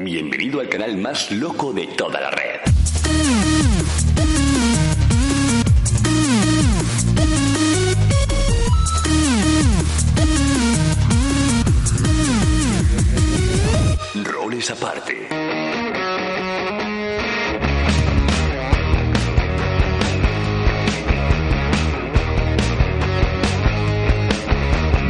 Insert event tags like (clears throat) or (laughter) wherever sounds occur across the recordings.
Bienvenido al canal más loco de toda la red. Roles aparte.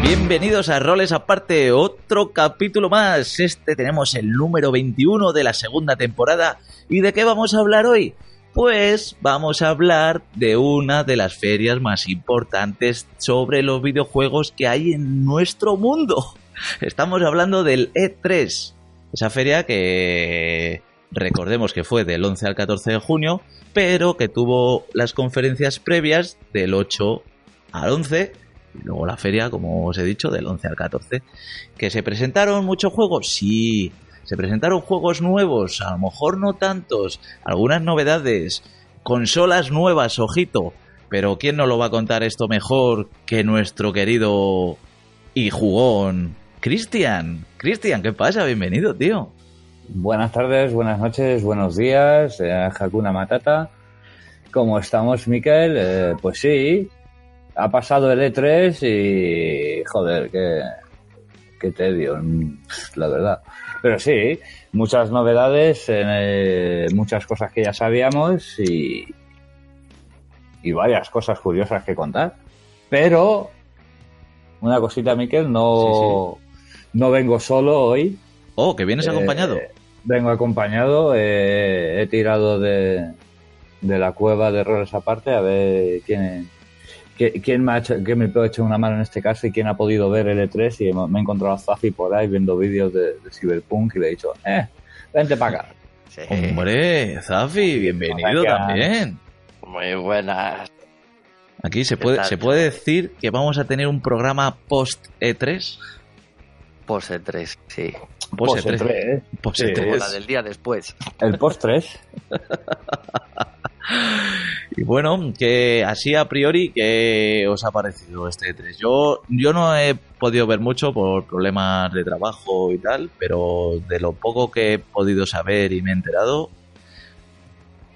Bienvenidos a Roles Aparte, otro capítulo más. Este tenemos el número 21 de la segunda temporada. ¿Y de qué vamos a hablar hoy? Pues vamos a hablar de una de las ferias más importantes sobre los videojuegos que hay en nuestro mundo. (laughs) Estamos hablando del E3, esa feria que recordemos que fue del 11 al 14 de junio, pero que tuvo las conferencias previas del 8 al 11 y luego la feria, como os he dicho, del 11 al 14. ¿Que se presentaron muchos juegos? Sí. Se presentaron juegos nuevos, a lo mejor no tantos, algunas novedades, consolas nuevas, ojito. Pero ¿quién nos lo va a contar esto mejor que nuestro querido y jugón Cristian? Cristian, ¿qué pasa? Bienvenido, tío. Buenas tardes, buenas noches, buenos días, eh, Hakuna Matata. ¿Cómo estamos, Miquel? Eh, pues sí, ha pasado el E3 y joder, qué, qué tedio, la verdad. Pero sí, muchas novedades, eh, muchas cosas que ya sabíamos y, y varias cosas curiosas que contar. Pero, una cosita, Miquel, no, no vengo solo hoy. Oh, que vienes Eh, acompañado. Vengo acompañado, eh, he tirado de, de la cueva de errores aparte a ver quién, quién, me ha hecho, quién me puede echar una mano en este caso y quién ha podido ver el E3 y me he encontrado a Zafi por ahí viendo vídeos de, de Cyberpunk y le he dicho, eh, vente para acá. Hombre, Zafi, bienvenido también. Muy buenas. Aquí se ¿Qué puede, se puede decir que vamos a tener un programa post E E3. Pose 3, sí. Post Post E3. E3, Post Sí. E3. Como la del día después. El post 3. (laughs) Y bueno, que así a priori, ¿qué os ha parecido este E3? Yo, yo no he podido ver mucho por problemas de trabajo y tal, pero de lo poco que he podido saber y me he enterado,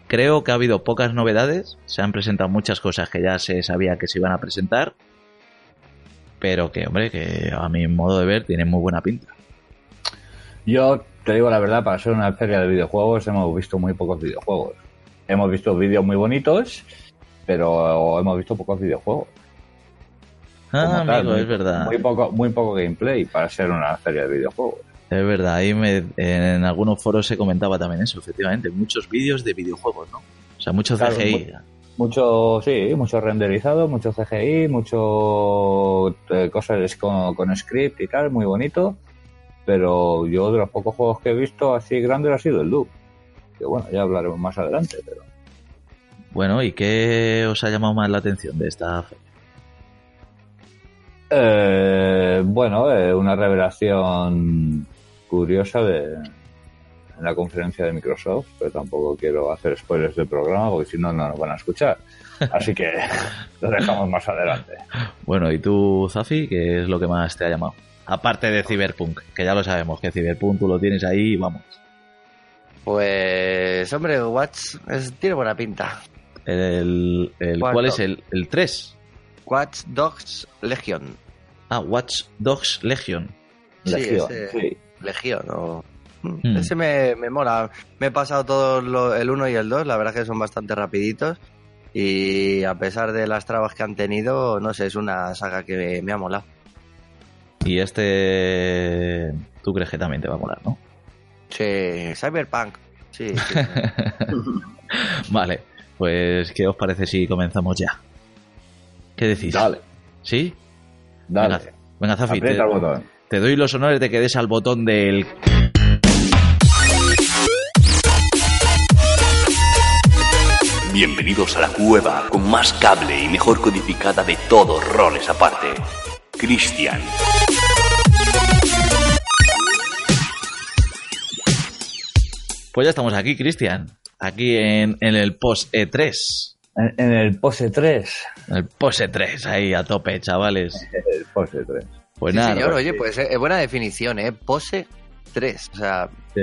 creo que ha habido pocas novedades. Se han presentado muchas cosas que ya se sabía que se iban a presentar, pero que, hombre, que a mi modo de ver tiene muy buena pinta. Yo te digo la verdad, para ser una feria de videojuegos hemos visto muy pocos videojuegos. Hemos visto vídeos muy bonitos, pero hemos visto pocos videojuegos. Ah, tal, amigo, muy- es verdad. Muy poco, muy poco gameplay para ser una feria de videojuegos. Es verdad, ahí me- en algunos foros se comentaba también eso, efectivamente. Muchos vídeos de videojuegos, ¿no? O sea, mucho Claro, CGI. Mucho, sí, mucho renderizado, mucho CGI, mucho eh, cosas con, con script y tal, muy bonito. Pero yo de los pocos juegos que he visto así grandes ha sido el Doom. Que bueno, ya hablaremos más adelante, pero Bueno, ¿y qué os ha llamado más la atención de esta feria? Eh, bueno, eh, una revelación curiosa de en la conferencia de Microsoft, pero tampoco quiero hacer spoilers del programa porque si no, no nos van a escuchar. (laughs) Así que (laughs) lo dejamos más adelante. Bueno, ¿y tú, Zafi, qué es lo que más te ha llamado? Aparte de Cyberpunk, que ya lo sabemos, que Cyberpunk tú lo tienes ahí y vamos. Pues, hombre, Watch es- tiene buena pinta. El, el, ¿Cuál es el, el 3? Watch Dogs Legion. Ah, Watch Dogs Legion. Sí, ese- sí. Legion o... Hmm. Ese me, me mola. Me he pasado todo lo- el 1 y el 2, la verdad que son bastante rapiditos. Y a pesar de las trabas que han tenido, no sé, es una saga que me, me ha molado. Y este... Tú crees que también te va a molar, ¿no? Sí, Cyberpunk. Sí, sí. (laughs) Vale, pues ¿qué os parece si comenzamos ya? ¿Qué decís? Dale, ¿Sí? dale. Venga, venga Zafi, te, te doy los honores de que des al botón del... Bienvenidos a la cueva con más cable y mejor codificada de todos roles aparte. Cristian. Pues ya estamos aquí, Cristian. Aquí en, en el post E3. En, en el pose 3. En el post E3, ahí a tope, chavales. (laughs) El pose 3. Pues Sí, nada, señor, pues- oye, pues es buena definición, ¿eh? Pose 3. O sea, Sí.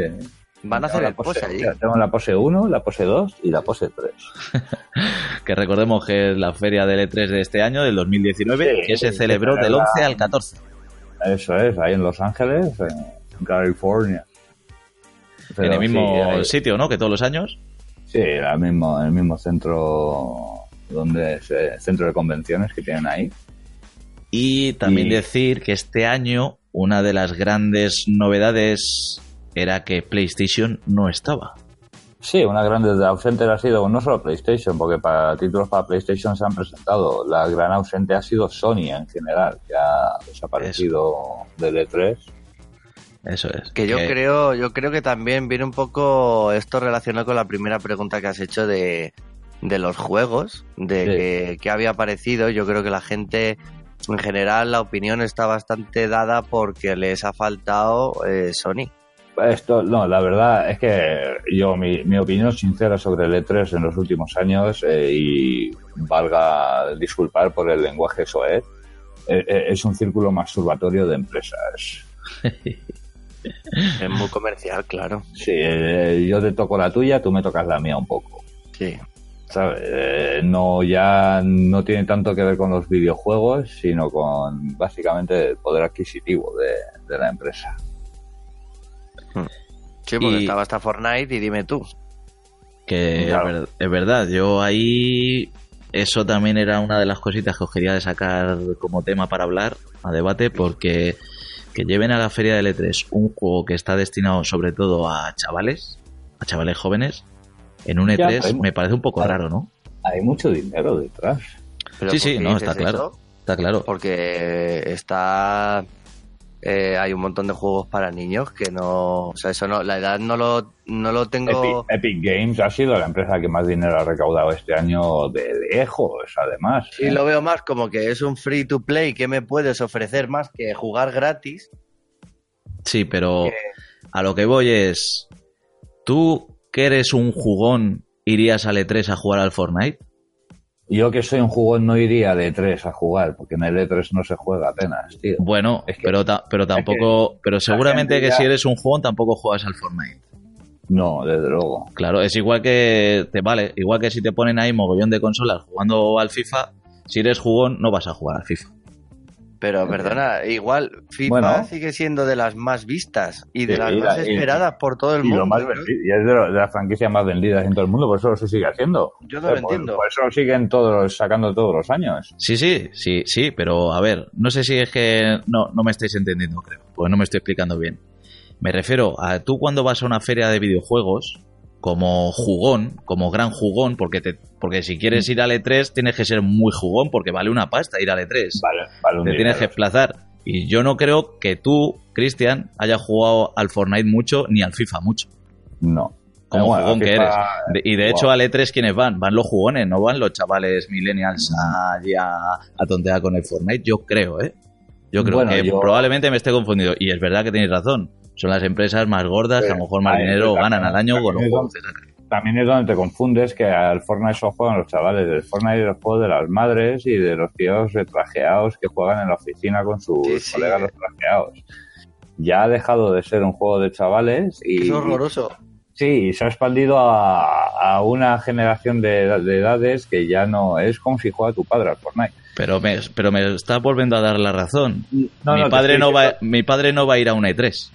van a hacer la pose- pose allí. Tengo la pose 1, la pose 2 y la pose 3. (laughs) Que recordemos que es la feria del E3 de este año, del 2019, Sí, que se celebró del celebra- 11 al 14. Eso es, ahí en Los Ángeles, en California. Pero en el mismo sí, sitio, ¿no? Que todos los años. Sí, el mismo, el mismo centro donde es, eh, centro de convenciones que tienen ahí. Y también Y- decir que este año una de las grandes novedades era que PlayStation no estaba. Sí, una gran desde ausente ha sido no solo PlayStation, porque para títulos para PlayStation se han presentado. La gran ausente ha sido Sony en general, que ha desaparecido del E3. Eso es. Que yo creo, yo creo que también viene un poco esto relacionado con la primera pregunta que has hecho de, de los juegos, de Sí. que, que había aparecido. Yo creo que la gente, en general, la opinión está bastante dada porque les ha faltado eh, Sony. Esto, no, la verdad es que yo, mi, mi opinión sincera sobre el E3 en los últimos años, eh, y valga disculpar por el lenguaje soez, eh, eh, es un círculo masturbatorio de empresas. (laughs) (laughs) Es muy comercial, claro. Sí, eh, yo te toco la tuya, tú me tocas la mía un poco. Sí. ¿sabes? Eh, no ya no tiene tanto que ver con los videojuegos, sino con básicamente el poder adquisitivo de, de la empresa. Sí, porque Y- estaba hasta Fortnite y dime tú. Que Claro. es, ver- es verdad, yo ahí eso también era una de las cositas que os quería sacar como tema para hablar, a debate, porque que lleven a la feria del E3 un juego que está destinado sobre todo a chavales, a chavales jóvenes, en un Ya, E3 pero hay- me parece un poco raro, ¿no? Hay mucho dinero detrás. Pero Sí, ¿por sí, no, está claro. eso? Está claro. Porque está... eh, hay un montón de juegos para niños que no... O sea, eso no... La edad no lo, no lo tengo... Epic, Epic Games ha sido la empresa que más dinero ha recaudado este año de lejos, además. Sí, lo veo más como que es un free to play. ¿Qué me puedes ofrecer más que jugar gratis? Sí, pero Que- a lo que voy es, ¿tú que eres un jugón irías al E3 a jugar al Fortnite? Yo que soy un jugón no iría de 3 a jugar, porque en el E3 no se juega apenas, tío. Bueno, Es que- pero, ta- pero tampoco, pero seguramente que ya- si eres un jugón tampoco juegas al Fortnite. No, desde luego. Claro, es igual que te vale, igual que si te ponen ahí mogollón de consolas jugando al FIFA, si eres jugón no vas a jugar al FIFA. Pero perdona, igual FIFA Bueno. sigue siendo de las más vistas y de Sí, las y más la- y- esperadas por todo el Y, mundo. lo más y es de, lo- de las franquicias más vendidas en todo el mundo, por eso lo se sigue haciendo. Yo no lo Eh, por- entiendo. Por eso lo siguen todos, sacando todos los años. Sí, sí, sí, sí, pero a ver, no sé si es que no, no me estáis entendiendo, creo, porque no me estoy explicando bien. Me refiero a tú cuando vas a una feria de videojuegos, como jugón, como gran jugón, porque te, porque si quieres ir al E3 tienes que ser muy jugón, porque vale una pasta ir al E3. Vale, vale un te tienes que desplazar. Y yo no creo que tú, Cristian, hayas jugado al Fortnite mucho ni al FIFA mucho. No. Como bueno, jugón que eres. De- y de Wow. hecho, al E3, ¿quiénes van? Van los jugones, no van los chavales millennials allí a, a tontear con el Fortnite. Yo creo, ¿eh? Yo creo Bueno, que yo- probablemente me esté confundido. Y es verdad que tenéis razón. Son las empresas más gordas que a lo mejor más dinero ganan al año con los también juegos. También es donde te confundes que al Fortnite solo juegan los chavales. El Fortnite es el juego de las madres y de los tíos retrajeados que juegan en la oficina con sus Sí, sí. colegas los trajeados. Ya ha dejado de ser un juego de chavales y, Es horroroso. Sí, se ha expandido a, a una generación de, de edades que ya no es como si juega tu padre al Fortnite. Pero me, pero me está volviendo a dar la razón. No, mi, no, padre no va, mi padre no va a ir a un E E3.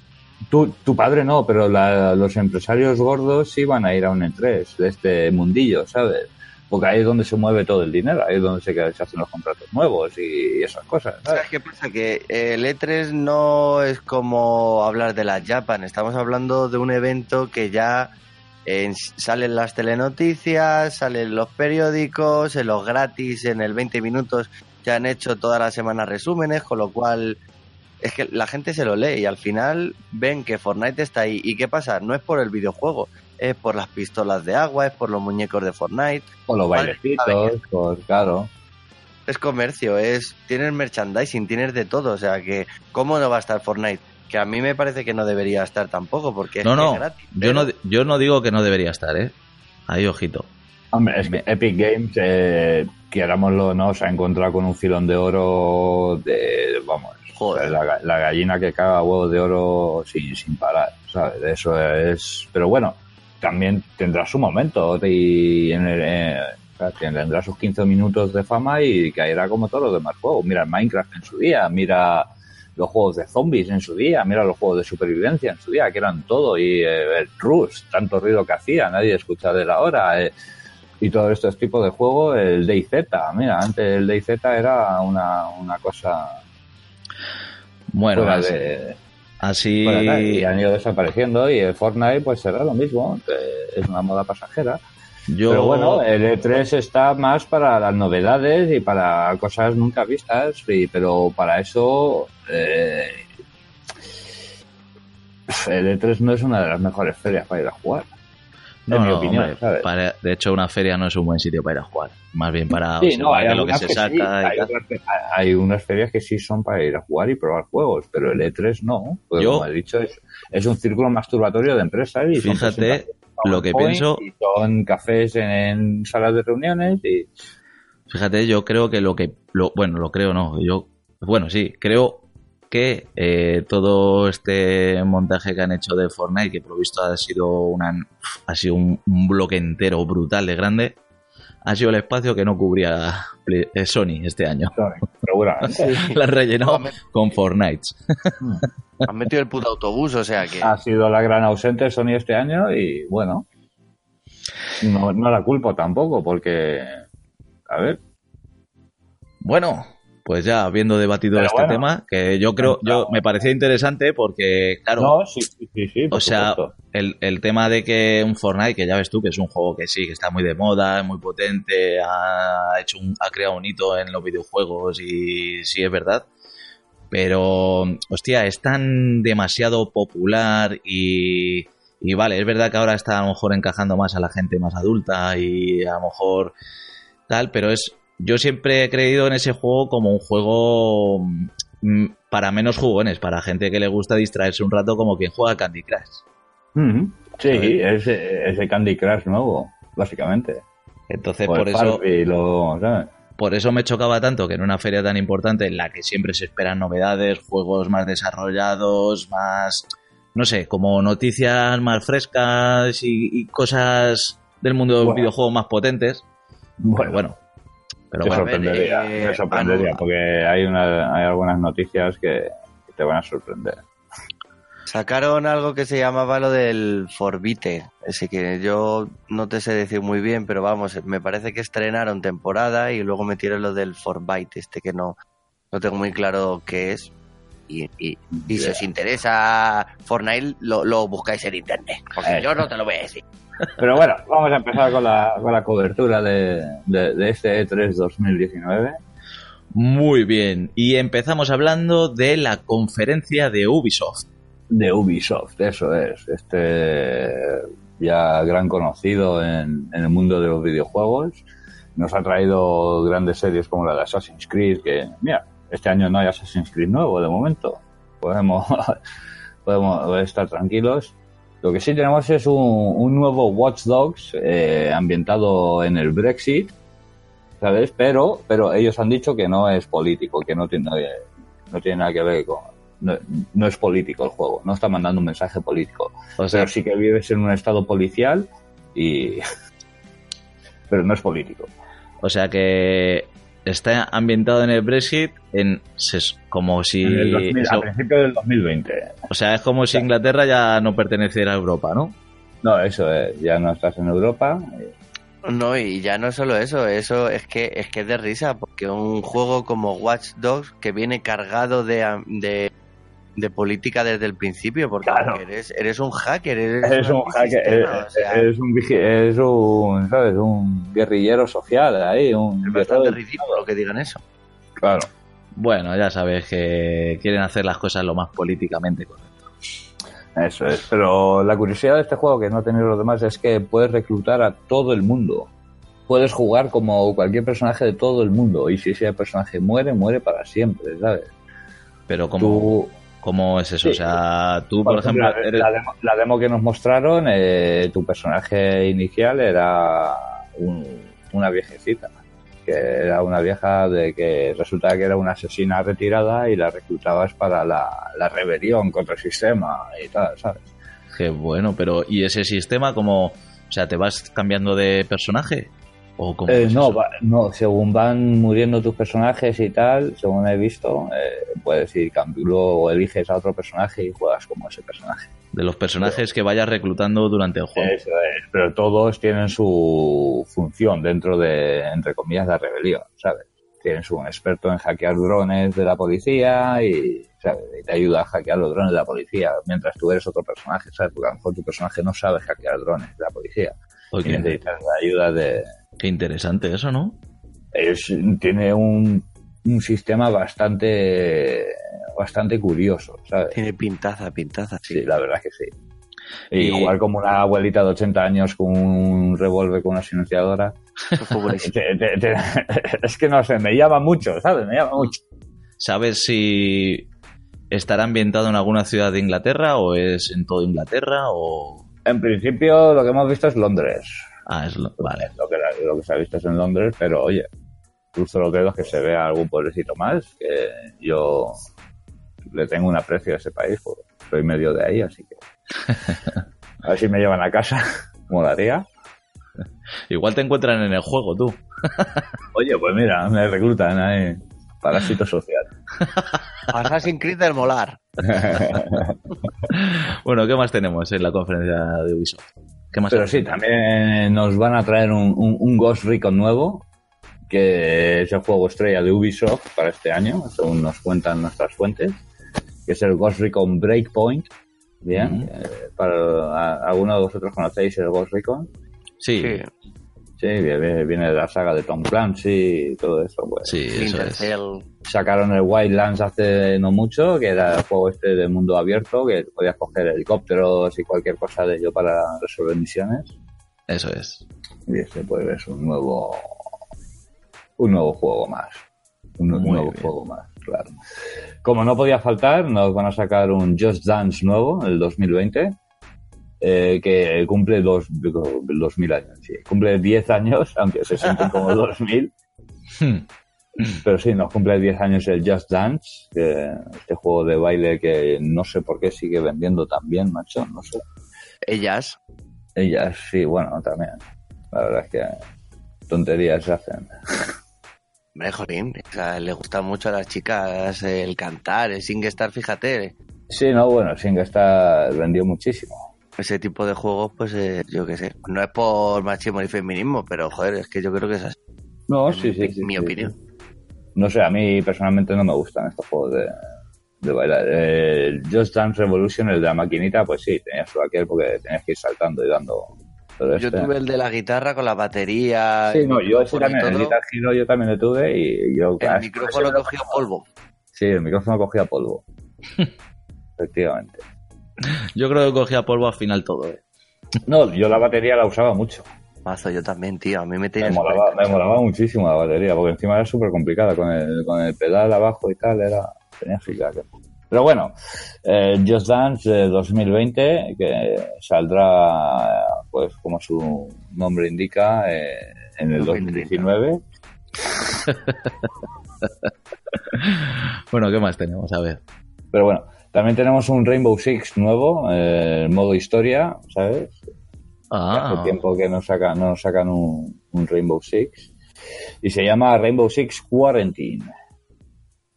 Tu, tu padre no, pero la- los empresarios gordos sí van a ir a un E3 de este mundillo, ¿sabes? Porque ahí es donde se mueve todo el dinero, ahí es donde se, se hacen los contratos nuevos y esas cosas, ¿sabes? ¿Sabes qué pasa? Que el E3 no es como hablar de la Japan. Estamos hablando de un evento que ya eh, salen las telenoticias, salen los periódicos, en los gratis, en el 20 minutos ya han hecho todas las semanas resúmenes, con lo cual es que la gente se lo lee y al final ven que Fortnite está ahí. ¿Y qué pasa? No es por el videojuego, es por las pistolas de agua, es por los muñecos de Fortnite. O los bailecitos, pues claro. es comercio, es tienes merchandising, tienes de todo, o sea que cómo no va a estar Fortnite, que a mí me parece que no debería estar tampoco porque es, No, que no. es gratis. Yo pero- no, yo no digo que no debería estar, ¿eh? Ahí, ojito. Hombre, es que Epic Games, eh, querámoslo o no, se ha encontrado con un filón de oro de, vamos, Joder. La, la gallina que caga huevos de oro sin, sin parar, ¿sabes? Eso es... Pero bueno, también tendrá su momento y en el- eh, tendrá sus 15 minutos de fama y caerá como todos los demás juegos. Mira Minecraft en su día, mira los juegos de zombies en su día, mira los juegos de supervivencia en su día, que eran todo, y eh, el Rust, tanto ruido que hacía, nadie escucha de la hora, eh, y todos estos tipos de juegos, el DayZ, mira, antes el DayZ era una, una cosa Bueno, así, de, y han ido desapareciendo, y el Fortnite pues será lo mismo, eh, es una moda pasajera. yo Pero bueno, el E3 está más para las novedades y para cosas nunca vistas, pero para eso eh, el E3 no es una de las mejores ferias para ir a jugar. no, en mi no, opinión, hombre, ¿sabes? para- de hecho una feria no es un buen sitio para ir a jugar, más bien para Sí, no, hay lo que se que saca hay, otras unas ferias que sí son para ir a jugar y probar juegos, pero el E3 no. Yo- como he dicho, es, es un círculo masturbatorio de empresas y Fíjate lo que pienso- y son cafés en, en salas de reuniones y Fíjate, yo creo que lo que. Lo, bueno, lo creo no. Yo. Bueno, sí, creo que eh, todo este montaje que han hecho de Fortnite, que por lo visto ha sido, una, ha sido un, un bloque entero brutal de grande, ha sido el espacio que no cubría eh, Sony este año. seguramente. Lo (laughs) han rellenado con Fortnite. Han metido el puto autobús, o sea que. ha sido la gran ausente Sony este año y bueno, no, no la culpo tampoco porque, a ver, Bueno, pues ya habiendo debatido Pero este bueno. tema, que yo creo, yo me parecía interesante porque, claro, no, sí, sí, sí, O sea, el, el tema de que un Fortnite, que ya ves tú, que es un juego que sí, que está muy de moda, es muy potente, ha hecho un, ha creado un hito en los videojuegos y sí es verdad. Pero, hostia, es tan demasiado popular y, y vale, es verdad que ahora está a lo mejor encajando más a la gente más adulta y a lo mejor tal, pero es, yo siempre he creído en ese juego como un juego mm, para menos jugones, para gente que le gusta distraerse un rato como quien juega Candy Crush. Sí, ¿sabes? es, es el Candy Crush nuevo, básicamente. Entonces, O el por eso, Farmville, o, ¿sabes? por eso me chocaba tanto que en una feria tan importante en la que siempre se esperan novedades, juegos más desarrollados, más, no sé, como noticias más frescas y, y cosas del mundo del Bueno. videojuego más potentes. Pero Bueno, bueno, pero te bueno, a ver, sorprendería, eh, te sorprendería, porque hay, una, hay algunas noticias que, que te van a sorprender. Sacaron algo que se llamaba lo del Forbite, así que yo no te sé decir muy bien, pero vamos, me parece que estrenaron temporada y luego metieron lo del Forbite, este que no, no tengo muy claro qué es. Y, y- y si os interesa Fortnite, lo, lo buscáis en internet, porque Eh. yo no te lo voy a decir. Pero bueno, vamos a empezar con la, con la cobertura de, de, de este E3 2019. muy bien. Y empezamos hablando de la conferencia de Ubisoft. De Ubisoft, eso es. Este ya gran conocido en, en el mundo de los videojuegos. Nos ha traído grandes series como la de Assassin's Creed, que, mira, este año no hay Assassin's Creed nuevo de momento. Podemos, (laughs) podemos estar tranquilos. Lo que sí tenemos es un, un nuevo Watch Dogs eh, ambientado en el Brexit, ¿sabes? Pero, pero ellos han dicho que no es político, que no tiene, no tiene nada que ver con... No, no es político el juego, no está mandando un mensaje político. O sea, Pero sí que vives en un estado policial y... (laughs) Pero no es político. o sea que está ambientado en el Brexit en como si En el 2000 eso- a principios del 2020. o sea es como si Inglaterra ya no perteneciera a Europa no No, eso es, ya no estás en Europa. No, y ya no solo eso, eso es que es que es de risa, porque un juego como Watch Dogs que viene cargado de, de, de política desde el principio, porque Claro. eres, eres un hacker, eres, Es un hacker, es, antisistema, o sea, es un, vigi- es un, ¿sabes? Un guerrillero social ahí, un es bastante ridículo que digan eso. Claro. Bueno ya sabes que quieren hacer las cosas lo más políticamente correcto Eso es, pero la curiosidad de este juego que no tienen los demás es que puedes reclutar a todo el mundo. Puedes jugar como cualquier personaje de todo el mundo y si ese personaje muere, muere para siempre, ¿sabes? pero cómo Tú, cómo es eso Sí. o sea tú por ejemplo eres la demo, la demo que nos mostraron, eh, tu personaje inicial era un- una viejecita. Que era una vieja de que resulta que era una asesina retirada y la reclutabas para la, la rebelión contra el sistema y tal, ¿sabes? Qué bueno, pero ¿y ese sistema como, o sea, te vas cambiando de personaje? ¿O cómo Eh, es no, va- no, según van muriendo tus personajes y tal, según he visto, eh, puedes ir cambiando, luego eliges a otro personaje y juegas como ese personaje. De los personajes que vayas reclutando durante el juego. Eso es, pero todos tienen su función dentro de, entre comillas, la rebelión, ¿sabes? Tienes un experto en hackear drones de la policía y, ¿sabes? y te ayuda a hackear los drones de la policía mientras tú eres otro personaje, ¿sabes? Porque a lo mejor tu personaje no sabe hackear drones de la policía Oye, y necesitas la ayuda de... qué interesante eso, ¿no? Es, tiene un, un sistema bastante bastante curioso, ¿sabes? Tiene pintaza, pintaza. Sí, la verdad que sí. Y, Y- jugar como una abuelita de 80 años con un revólver con una silenciadora. (laughs) Te- te- te- (laughs) es que no sé, me llama mucho, ¿sabes? Me llama mucho. ¿Sabes si estará ambientado en alguna ciudad de Inglaterra o es en toda Inglaterra o...? En principio, lo que hemos visto es Londres. Ah, es lo... Vale. Lo que, lo que se ha visto es en Londres, pero oye, cruzo los dedos que se vea algún pueblecito más, que yo le tengo un aprecio a ese país, porque soy medio de ahí, así que (laughs) a ver si me llevan a casa, (laughs) molaría. Igual te encuentran en el juego, tú. (laughs) Oye, pues mira, me reclutan ahí, parásito social. Assassin's Creed del molar. Bueno, ¿qué más tenemos en la conferencia de Ubisoft? ¿Qué más Pero sí, también nos van a traer un, un- un Ghost Recon nuevo, que es el juego estrella de Ubisoft para este año, según nos cuentan nuestras fuentes, que es el Ghost Recon Breakpoint. Bien, eh, para alguno de vosotros conocéis el Ghost Recon. Sí, Sí. Sí, viene, viene de la saga de Tom Clancy y todo eso. Pues. sí, eso es. Sacaron el Wildlands hace no mucho, que era el juego este de mundo abierto, que podías coger helicópteros y cualquier cosa de ello para resolver misiones. Eso es. Y este pues es un nuevo un nuevo juego más. Un, nuevo bien. juego más, claro. Como no podía faltar, nos van a sacar un Just Dance nuevo, el 2020, eh, que cumple dos, digo, 2000 años, sí. Cumple 10 años, (laughs) aunque se sienten como (laughs) 2000. Hmm. Pero sí, nos cumple 10 años el Just Dance, este juego de baile que no sé por qué sigue vendiendo tan bien, macho, no sé. Ellas. Ellas sí, bueno, también. La verdad es que tonterías se hacen. (laughs) Hombre, jolín, o sea, le gusta mucho a las chicas el cantar, el SingStar, fíjate. Sí, no, bueno, Singstar vendió muchísimo. Ese tipo de juegos, pues eh, yo qué sé. No es por machismo ni feminismo, pero joder, es que yo creo que es así. No, sí, sí, mi, sí, mi sí, opinión. sí. No sé, a mí personalmente no me gustan estos juegos de, de bailar. El Just Dance Revolution, el de la maquinita, pues sí, tenías su aquel porque tenías que ir saltando y dando. Pero Yo este- tuve el de la guitarra con la batería. Sí, no, yo ese también, el todo. Guitar Hero yo también lo tuve y yo... El micrófono cogía polvo. Sí, el micrófono cogía polvo. (laughs) Efectivamente. Yo creo que cogía polvo al final todo, ¿eh? No, yo la batería la usaba mucho. Mazo, yo también, tío. A mí me Me tenía molaba, me molaba muchísimo la batería, porque encima era súper complicada con el, con el pedal abajo y tal, era, tenía caca. Pero bueno, eh, Just Dance eh, 2020, que saldrá, pues como su nombre indica, eh, en el 2019. (laughs) Bueno, ¿qué más tenemos? A ver. Pero bueno, también tenemos un Rainbow Six nuevo, eh, modo historia, ¿sabes? Ah, Hace tiempo que no sacan, no nos sacan un, un Rainbow Six. Y se llama Rainbow Six Quarantine.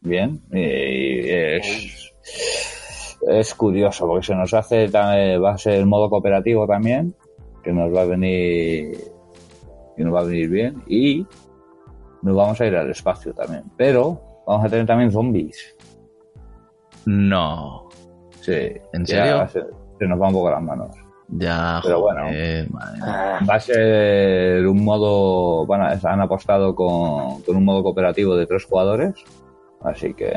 Bien. Y es, es curioso porque se nos hace, eh, va a ser modo cooperativo también, que nos va a venir, que nos va a venir bien. Y nos vamos a ir al espacio también. Pero vamos a tener también zombies. no. Sí. ¿En ya serio? Se, se nos va un poco las manos. Ya, Pero joder, madre mía. Va a ser un modo, bueno, han apostado con, con un modo cooperativo de tres jugadores, así que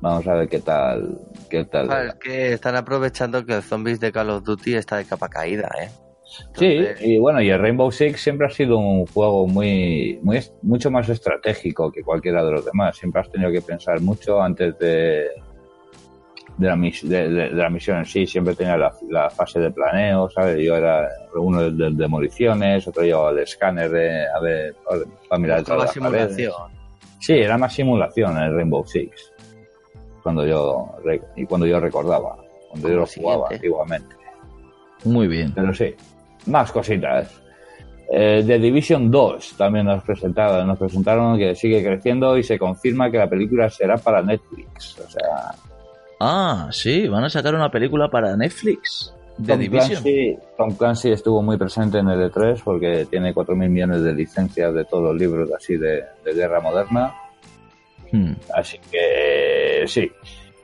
vamos a ver qué tal, qué tal. Es que están aprovechando que el zombies de Call of Duty está de capa caída, ¿eh? Sí, y bueno, y el Rainbow Six siempre ha sido un juego muy, muy, mucho más estratégico que cualquiera de los demás. Siempre has tenido que pensar mucho antes de, de la, mis- de, de- de la misión en sí. Siempre tenía la, la fase de planeo, ¿sabes? Yo era uno de, de demoliciones, otro yo el escáner de, a ver, para mirar Buscaba todas las paredes. simulación. Sí, era más simulación el Rainbow Six. Cuando yo, y cuando yo recordaba, cuando yo lo jugaba siguiente. antiguamente. Muy bien. Pero sí, más cositas. Eh, The Division 2 también nos presentaron, nos presentaron que sigue creciendo y se confirma que la película será para Netflix. O sea, Ah, sí, van a sacar una película para Netflix. De Tom Division. Clancy, Tom Clancy estuvo muy presente en el E3 porque tiene 4.000 millones de licencias de todos los libros así de, de guerra moderna. Hmm. Así que sí.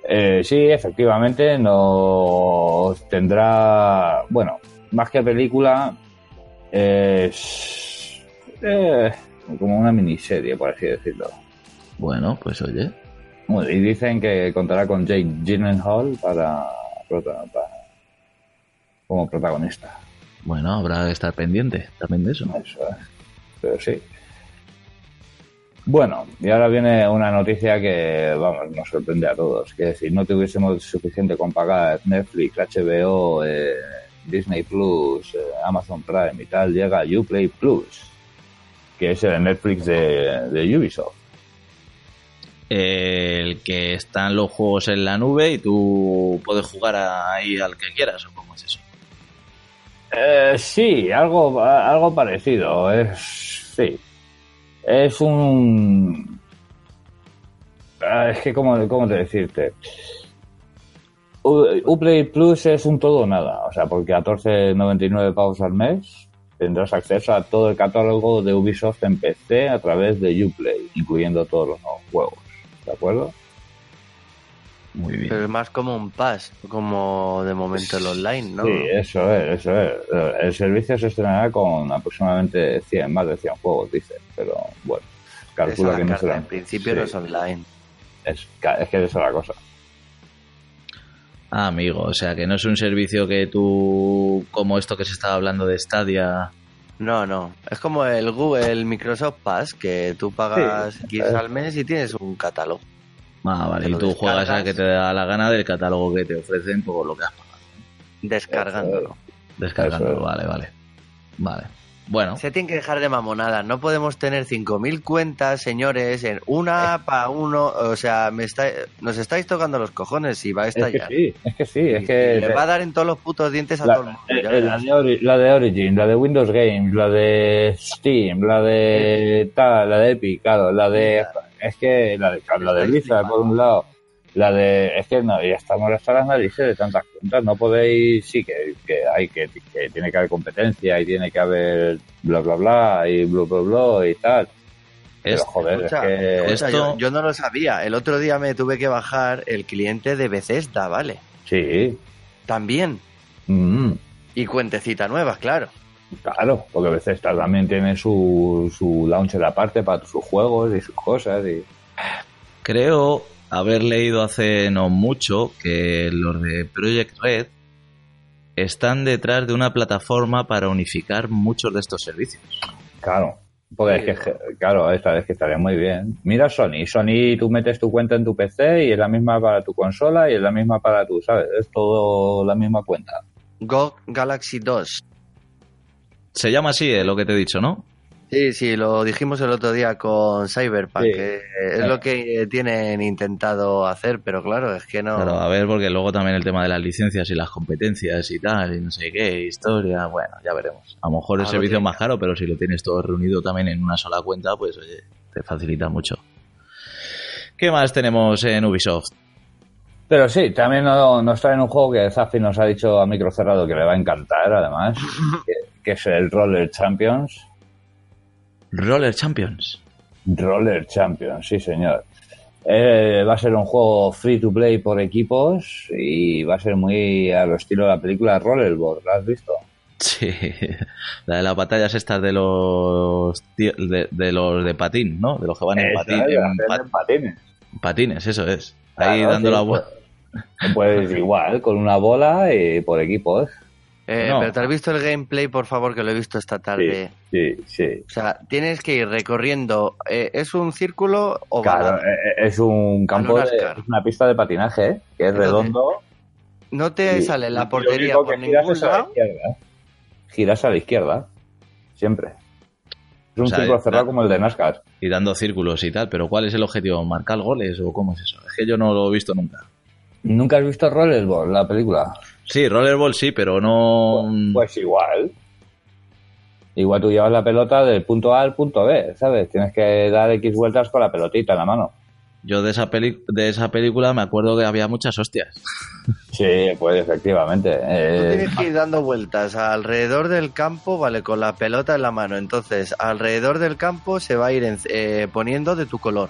Eh, sí, efectivamente, nos tendrá, bueno, más que película, es eh, como una miniserie, por así decirlo. Bueno, pues oye. Bueno, y dicen que contará con Jake Gyllenhaal para, para- como protagonista. Bueno, habrá que estar pendiente también de eso. Eso es. Pero sí. Bueno, y ahora viene una noticia que, vamos, nos sorprende a todos. Que si no tuviésemos suficiente con pagar Netflix, HBO, eh, Disney Plus, eh, Amazon Prime y tal, llega Uplay Plus, que es el Netflix de, de Ubisoft. El que están los juegos en la nube y tú puedes jugar ahí al que quieras, o cómo es eso. Eh, sí, algo, algo parecido. Es, sí. Es un. Ah, Es que, ¿cómo, cómo te decirte? Uplay Plus es un todo o nada. O sea, por 14,99 pavos al mes tendrás acceso a todo el catálogo de Ubisoft en PC a través de Uplay, incluyendo todos los nuevos juegos. ¿De acuerdo? Muy bien. Pero es más como un pass, como de momento el online, ¿no? Sí, eso es, eso es. El servicio se estrenará con aproximadamente 100, más de 100 juegos, dice. Pero bueno, calcula la que no carta, será. En principio Sí, no es online. es, es que esa es la cosa. Ah, amigo, o sea que no es un servicio que tú, como esto que se estaba hablando de Stadia, No, no. Es como el Google, el Microsoft Pass, que tú pagas Sí, 15 es- al mes y tienes un catálogo. ah, vale, y tú juegas a que te da la gana del catálogo que te ofrecen por lo que has pagado. Descargándolo. Descargándolo, vale, vale. Vale. Bueno, Se tiene que dejar de mamonadas. No podemos tener 5.000 cuentas, señores, en una para uno. O sea, me está, nos estáis tocando los cojones y va a Es que estallar. sí, es que sí, es Y que. le va a dar en todos los putos dientes a la, todo el mundo. eh, la de Ori- la de Origin, la de Windows Games, la de Steam, la de tal, la de Epic, claro, la de es que la de la de Blizzard por un lado, la de es que no, ya estamos hasta las narices de tantas cuentas, no podéis sí que, que hay que, que tiene que haber competencia y tiene que haber bla bla bla y bla bla bla y tal. Pero es- joder, Escucha, es que escucha, esto- yo, yo no lo sabía. El otro día me tuve que bajar el cliente de Bethesda, ¿vale? sí, También. mm, Y cuentecita nueva, claro. claro, porque a veces también tiene su, su launcher aparte para sus juegos y sus cosas y creo haber leído hace no mucho que los de Project Red están detrás de una plataforma para unificar muchos de estos servicios. Claro, porque Sí. es que, claro, esta vez que estaría muy bien. Mira Sony, Sony tú metes tu cuenta en tu PC y es la misma para tu consola y es la misma para tú, ¿sabes? Es todo la misma cuenta. GOG Galaxy 2. Se llama así, eh, lo que te he dicho, ¿no? Sí, sí, lo dijimos el otro día con Cyberpunk, Sí. que es lo que tienen intentado hacer, pero claro, es que no. Claro, a ver, porque luego también el tema de las licencias y las competencias y tal, y no sé qué, historia, bueno, ya veremos. A lo mejor el Algo servicio es más caro, pero si lo tienes todo reunido también en una sola cuenta, pues oye, te facilita mucho. ¿Qué más tenemos en Ubisoft? Pero sí, también no- nos traen un juego que Zafi nos ha dicho a micro cerrado que le va a encantar, además, (laughs) que, que es el Roller Champions. Roller Champions. Roller Champions, sí señor. Eh, va a ser un juego free to play por equipos y va a ser muy al estilo de la película Rollerball, ¿la has visto? Sí, (laughs) la de las batallas estas de los tío- de, de los de patín, ¿no? De los que van en, patín, en pat- patines. patines, eso es. Ahí Claro, dando sí, la vuelta. Pues (laughs) igual, con una bola y por equipos. Eh, No. Pero te has visto el gameplay, por favor, que lo he visto esta tarde. Sí, sí. O sea, tienes que ir recorriendo. eh, ¿Es un círculo o Claro, eh, es un campo, de, es una pista de patinaje, ¿eh? que es Entonces, redondo. No te y- sale la portería por que giras ningún es a la lado. izquierda. Giras a la izquierda, siempre. Es un O sea, círculo cerrado como el de NASCAR. Y dando círculos y tal, pero ¿cuál es el objetivo? ¿Marcar goles o cómo es eso? Es que yo no lo he visto nunca. ¿Nunca has visto Rollerball, la película? Sí, rollerball sí, pero no... Pues igual. Igual tú llevas la pelota del punto A al punto B, ¿sabes? Tienes que dar X vueltas con la pelotita en la mano. Yo de esa, peli de esa película me acuerdo que había muchas hostias. Sí, pues efectivamente. Tú Eh, tienes que ir dando vueltas alrededor del campo, vale, con la pelota en la mano. Entonces, alrededor del campo se va a ir en- eh, poniendo de tu color.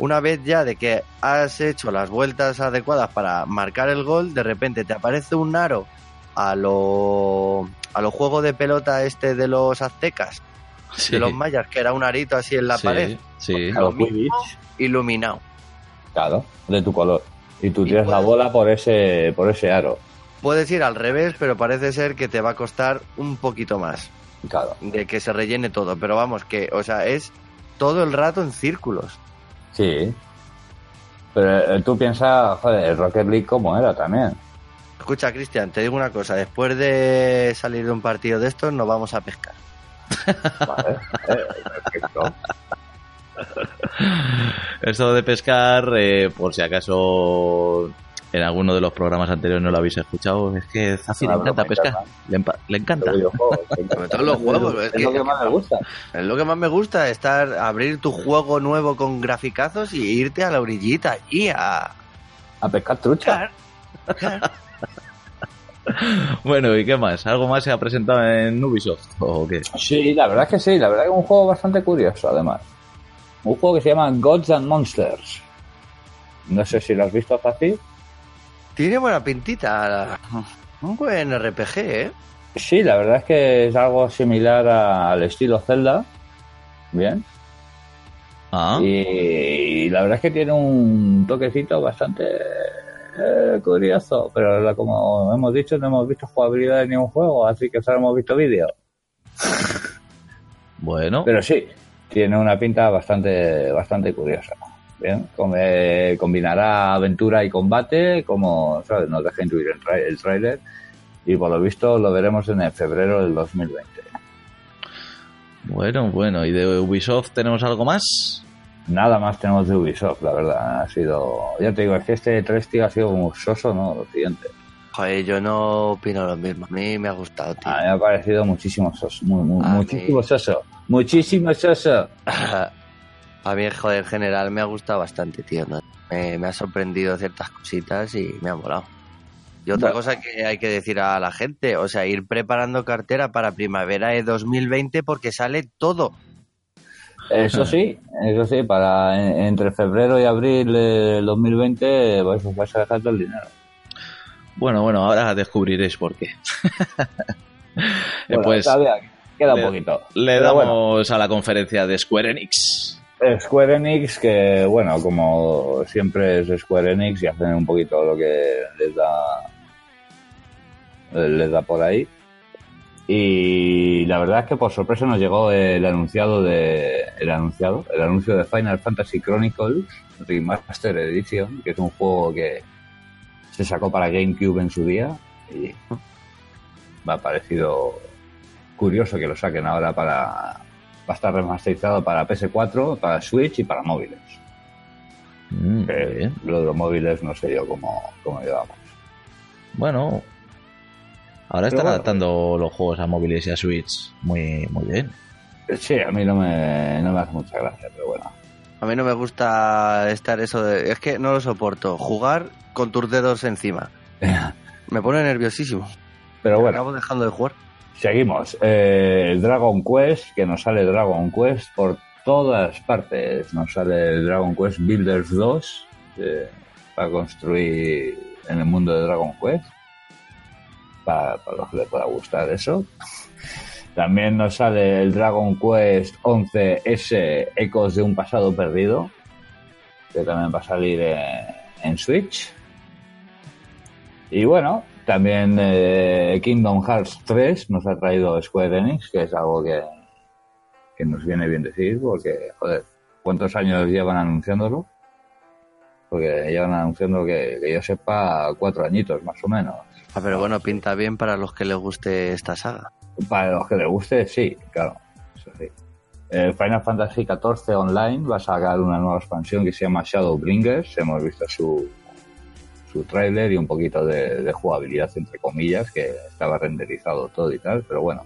Una vez ya de que has hecho las vueltas adecuadas para marcar el gol, de repente te aparece un aro a lo, a lo juego de pelota este de los aztecas, Sí, de los mayas, que era un arito así en la sí, pared, Sí, a los Quidditch, iluminado. claro, de tu color. Y tú tiras la bola por ese, por ese aro. Puedes ir al revés, pero parece ser que te va a costar un poquito más. Claro. de que se rellene todo, pero vamos, que, o sea, es todo el rato en círculos. Sí. Pero eh, tú piensas, joder, el Rocket League como era también. Escucha, Cristian, te digo una cosa, después de salir de un partido de estos nos vamos a pescar. (laughs) Vale. Eh, perfecto. Esto de pescar, eh, por si acaso en alguno de los programas anteriores no lo habéis escuchado, es que Zafi le Una encanta pescar. Le, empa- le encanta. Sobre (laughs) todo los juegos, es Es que- lo que más me gusta. Es lo que más me gusta, estar, abrir tu juego nuevo con graficazos y irte a la orillita y a... A pescar trucha. (laughs) Bueno, ¿y qué más? ¿Algo más se ha presentado en Ubisoft o qué? Sí, la verdad es que sí. La verdad es que es un juego bastante curioso, además. Un juego que se llama Gods and Monsters. No sé si lo has visto, Zafi. Tiene buena pintita, un buen RPG, ¿eh? Sí, la verdad es que es algo similar a- al estilo Zelda. Bien. Ah, Y, y la verdad es que tiene un toquecito bastante eh, curioso. Pero la- como hemos dicho, no hemos visto jugabilidad en ningún juego, así que solo hemos visto vídeo. bueno. Pero sí, tiene una pinta bastante, bastante curiosa. Bien, eh, combinará aventura y combate, como ¿sabes? nos deja intuir el, tra- el tráiler. Y por lo visto lo veremos en el febrero del 2020. Bueno, bueno. ¿Y de Ubisoft tenemos algo más? Nada más tenemos de Ubisoft, la verdad. Ha sido, ya te digo, es que este 3 tío ha sido como soso, ¿no? Lo siguiente. Joder, yo no opino lo mismo, a mí me ha gustado, tío. A mí me ha parecido muchísimo soso. mu- mu- A muchísimo mí- soso. Muchísimo soso. (laughs) A mí, joder, en general me ha gustado bastante, tío. ¿no? Me, me ha sorprendido ciertas cositas y me ha molado. Y otra Bueno. cosa que hay que decir a la gente, o sea, ir preparando cartera para primavera de 2020 porque sale todo. Eso sí, (laughs) eso sí, para en- entre febrero y abril del 2020 vais, vais a dejar todo el dinero. Bueno, bueno, ahora descubriréis por qué. (laughs) Eh, Bueno, pues todavía queda le- un poquito. le damos bueno, a la conferencia de Square Enix. Square Enix, que bueno, como siempre es Square Enix y hacen un poquito lo que les da les da por ahí. Y la verdad es que por sorpresa nos llegó el anunciado de el anunciado, el anuncio de Final Fantasy Chronicles Remaster Edition, que es un juego que se sacó para GameCube en su día y me ha parecido curioso que lo saquen ahora para va a estar remasterizado para PS4, para Switch y para móviles. Mm, bien. lo de los móviles no sé yo cómo, cómo llevamos. Bueno, ahora Pero están bueno. adaptando los juegos a móviles y a Switch muy, muy bien. Sí, a mí no me, no me hace mucha gracia, pero bueno. A mí no me gusta estar eso de... Es que no lo soporto. Jugar con tus dedos encima. (laughs) Me pone nerviosísimo. Pero bueno, Acabo dejando de jugar. Seguimos. Eh, Dragon Quest, que nos sale Dragon Quest por todas partes. Nos sale Dragon Quest Builders 2 eh, para construir en el mundo de Dragon Quest. Para, los que les pueda gustar eso. También nos sale el Dragon Quest 11S Ecos de un pasado perdido, que también va a salir en Switch. Y bueno, También eh, Kingdom Hearts 3 nos ha traído Square Enix, que es algo que, que nos viene bien decir, porque, joder, ¿cuántos años llevan anunciándolo? Porque llevan anunciando que, que yo sepa cuatro añitos más o menos. Ah, pero bueno, pinta bien para los que les guste esta saga. Para los que les guste, sí, claro. Eso sí. Eh, Final Fantasy XIV Online va a sacar una nueva expansión que se llama Shadowbringers. Hemos visto su, su tráiler y un poquito de, de jugabilidad, entre comillas, que estaba renderizado todo y tal, pero bueno.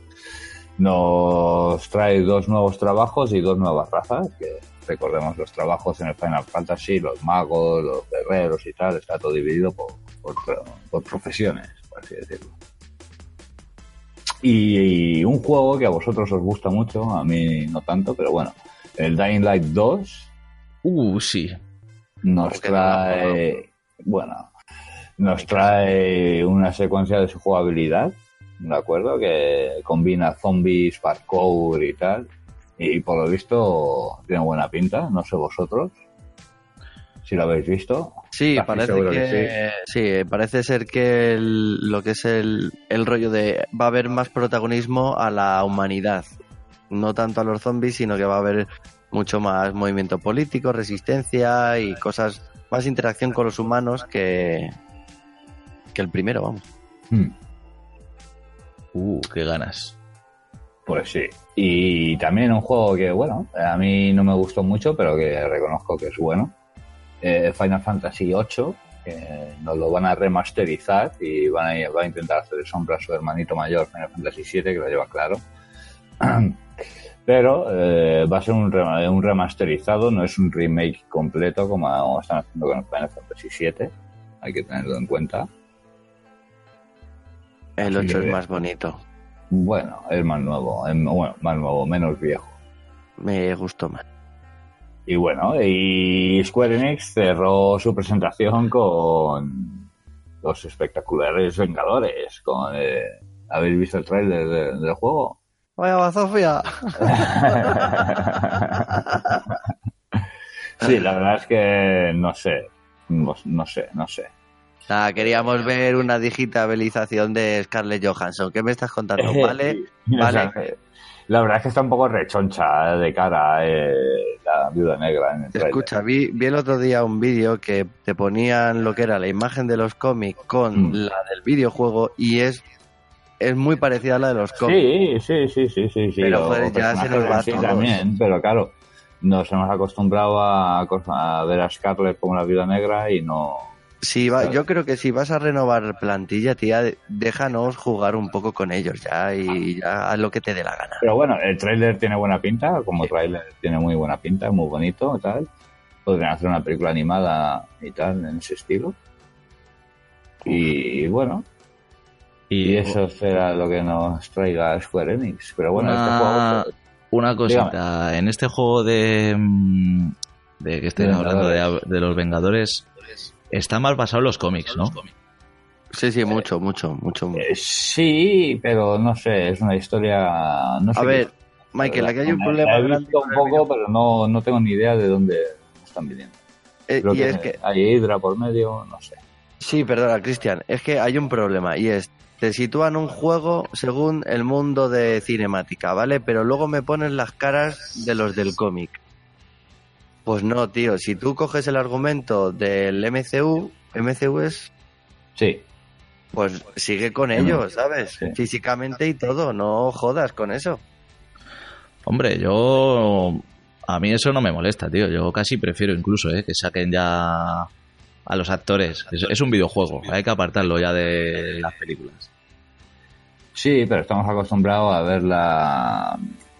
Nos trae dos nuevos trabajos y dos nuevas razas, que recordemos los trabajos en el Final Fantasy, los magos, los guerreros y tal, está todo dividido por, por, por profesiones, por así decirlo. Y, y un juego que a vosotros os gusta mucho, a mí no tanto, pero bueno, el Dying Light 2 Uh, sí. nos trae, bueno, nos trae una secuencia de su jugabilidad, ¿de acuerdo? Que combina zombies, parkour y tal. Y por lo visto tiene buena pinta, no sé vosotros si lo habéis visto. Sí, parece que sí. parece ser que el- lo que es el, el rollo de va a haber más protagonismo a la humanidad, no tanto a los zombies, sino que va a haber mucho más movimiento político, resistencia y cosas más interacción con los humanos que que el primero, vamos. Hmm, Uh, qué ganas. Pues sí. Y también un juego que, bueno, a mí no me gustó mucho, pero que reconozco que es bueno. Eh, Final Fantasy VIII, que nos lo van a remasterizar y van a, va a intentar hacer sombra a su hermanito mayor, Final Fantasy VII, que lo lleva claro. (clears throat) Pero eh, va a ser un, un remasterizado, no es un remake completo como están haciendo con Final Fantasy VII. Hay que tenerlo en cuenta. El Así 8 que- es más bonito, Bueno, es más nuevo, es- bueno, más nuevo, menos viejo. me gustó más. Y bueno, y Square Enix cerró su presentación con los espectaculares Vengadores. Con, eh, ¿Habéis visto el tráiler de- del juego? (laughs) Vaya va, Sofía. sí, la verdad es que no sé, no, no sé, no sé. Nada, queríamos ver una digitalización de Scarlett Johansson. ¿Qué me estás contando? (laughs) ¿Vale? Eh, (laughs) la verdad es que está un poco rechoncha de cara eh, la viuda negra en el tráiler. Escucha, vi, vi el otro día un vídeo que te ponían lo que era la imagen de los cómics con Mm. la del videojuego y es, es muy parecida a la de los cómics. Sí, sí, sí, sí, sí, sí. Pero, joder, ya se nos va sí también, pero claro, nos hemos acostumbrado a, a ver a Scarlett como la viuda negra y no... Si va-. Yo creo que si vas a renovar plantilla, tía, déjanos jugar un poco con ellos ya y ya haz lo que te dé la gana. Pero bueno, el tráiler tiene buena pinta, como tráiler tiene muy buena pinta, muy bonito y tal. Podrían hacer una película animada y tal, en ese estilo. Y, bueno, y eso será lo que nos traiga Square Enix. Pero bueno, este una, juego... una cosita. En este juego de. mm, de que estoy hablando de los Vengadores. Está más basado en los cómics, ¿no? Sí, sí, mucho, mucho, mucho. mucho. Eh, sí, pero no sé, es una historia... No sé A qué- ver, Michael, aquí hay un problema la he visto un poco, pero no, no tengo ni idea de dónde están viniendo. Eh, y que es que hay Hydra por medio, no sé. Sí, perdona, Cristian. Es que hay un problema y es, te sitúan un juego según el mundo de cinemática, ¿vale? Pero luego me ponen las caras de los del cómic. Pues no, tío. Si tú coges el argumento del MCU, MCU es, Sí, pues sigue con Sí, ellos, ¿sabes? sí. Físicamente y todo. No jodas con eso. Hombre, yo. A mí eso no me molesta, tío. Yo casi prefiero incluso ¿eh? que saquen ya a los actores. Es, es un videojuego, hay que apartarlo ya de las películas. sí, pero estamos acostumbrados a ver la,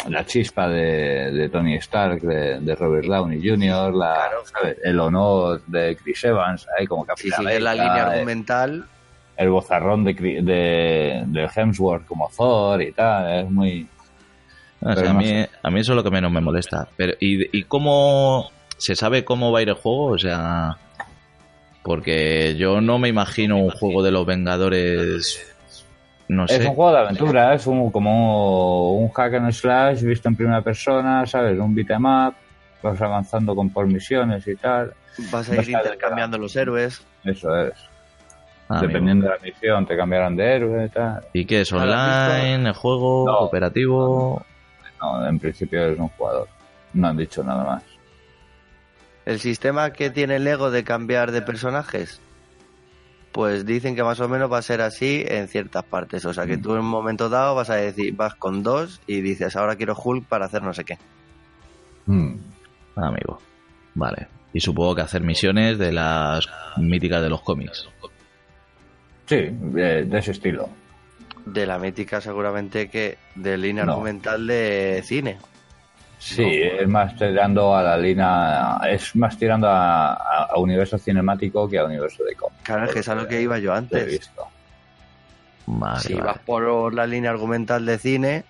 la chispa de, de Tony Stark, de, de Robert Downey Jr., la, Claro. ¿sabes? el honor de Chris Evans, ahí como sigues la América, línea eh, argumental, el bozarrón de, de, de Hemsworth como Thor y tal, es muy... O sea, Pero a, no mí, sé. a mí eso es lo que menos me molesta. Pero, ¿y, ¿Y cómo se sabe cómo va a ir el juego? O sea, porque yo no me imagino un juego de los Vengadores. No Es sé. un juego de aventura, es un, como un hack and slash visto en primera persona, ¿sabes? Un beat'em up, vas avanzando con por misiones y tal. vas a ir intercambiando los héroes. Eso es. Ah, Dependiendo de la misión, te cambiarán de héroe y tal. ¿Y qué es? ¿Ahora has ¿Online? ¿El juego? No. ¿Cooperativo? No, en principio eres un jugador. No han dicho nada más. El sistema que tiene Lego de cambiar de personajes, pues dicen que más o menos va a ser así en ciertas partes. O sea, que tú en un momento dado vas a decir, vas con dos y dices, ahora quiero Hulk para hacer no sé qué. Hmm. Ah, amigo. Vale. Y supongo que hacer misiones de las míticas de los cómics. Sí, de, de ese estilo. De la mítica seguramente que de línea No. argumental de cine. Sí, es más tirando a la línea, es más tirando a, a- a universo cinemático que a universo de cómics. Claro, es que es a lo que iba yo antes. Vale, si vale. vas por la línea argumental de cine,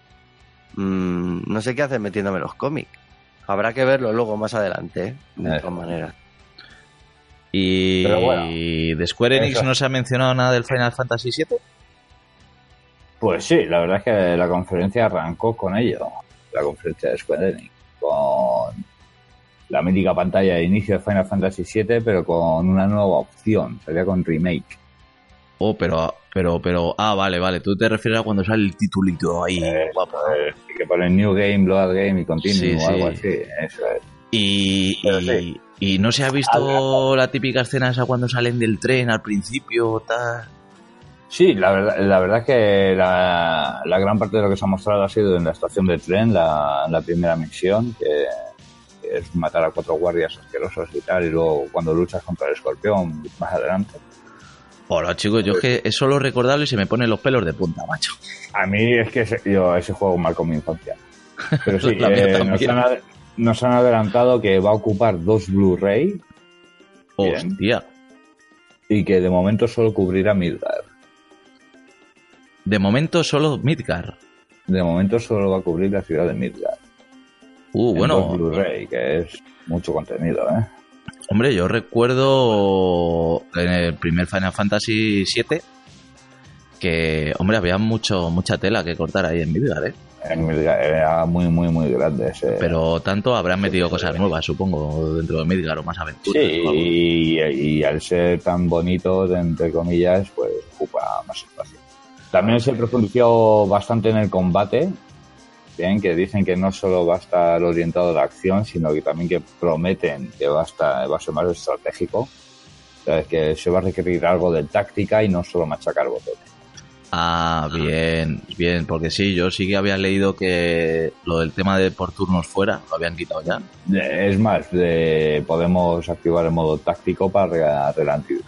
mm, no sé qué hacer metiéndome los cómics. Habrá que verlo luego más adelante, ¿eh? de Eh. todas maneras. Y bueno, de Square Enix eso. no se ha mencionado nada del Final Fantasy VII. Pues sí, la verdad es que la conferencia arrancó con ello, la conferencia de Square Enix, con la mítica pantalla de inicio de Final Fantasy VII, pero con una nueva opción, sería con remake. Oh, pero, pero, pero, ah, vale, vale. Tú te refieres a cuando sale el titulito ahí, Eh, guapo. eh, que pone New Game, Load Game y Continue Sí, o algo sí. así. Eso es. Y, Pero y, sí. y no se ha visto la típica escena esa cuando salen del tren al principio, tal. Sí, la verdad, la verdad que la, la gran parte de lo que se ha mostrado ha sido en la estación de tren, la, la primera misión, que, que es matar a cuatro guardias asquerosos y tal, y luego cuando luchas contra el escorpión más adelante. Hola, chicos, yo es que es solo recordarlo y se me ponen los pelos de punta, macho. A mí es que ese, yo, ese juego marcó mi infancia. Pero sí, (laughs) eh, nos, han, ad- nos han adelantado que va a ocupar dos Blu-ray Bien. Hostia. y que de momento solo cubrirá Midgard. De momento solo Midgar. De momento solo va a cubrir la ciudad de Midgard. Uh, En bueno, Blu-ray, que es mucho contenido, ¿eh? hombre, yo recuerdo en el primer Final Fantasy VII que, hombre, había mucho, mucha tela que cortar ahí en Midgar, ¿eh? En Midgard era muy, muy, muy grande ese. Pero tanto habrán metido cosas nuevas, supongo, dentro de Midgar o más aventuras. Sí, y al ser tan bonito, entre comillas, pues ocupa más espacio. También se profundizó bastante en el combate, bien, que dicen que no solo va a estar orientado a la acción, sino que también que prometen que va a, estar, va a ser más estratégico. ¿Sabes? Que se va a requerir algo de táctica y no solo machacar botones. Ah, bien, bien, porque sí, yo sí que había leído que lo del tema de por turnos fuera lo habían quitado ya. Eh, Es más, de- podemos activar el modo táctico para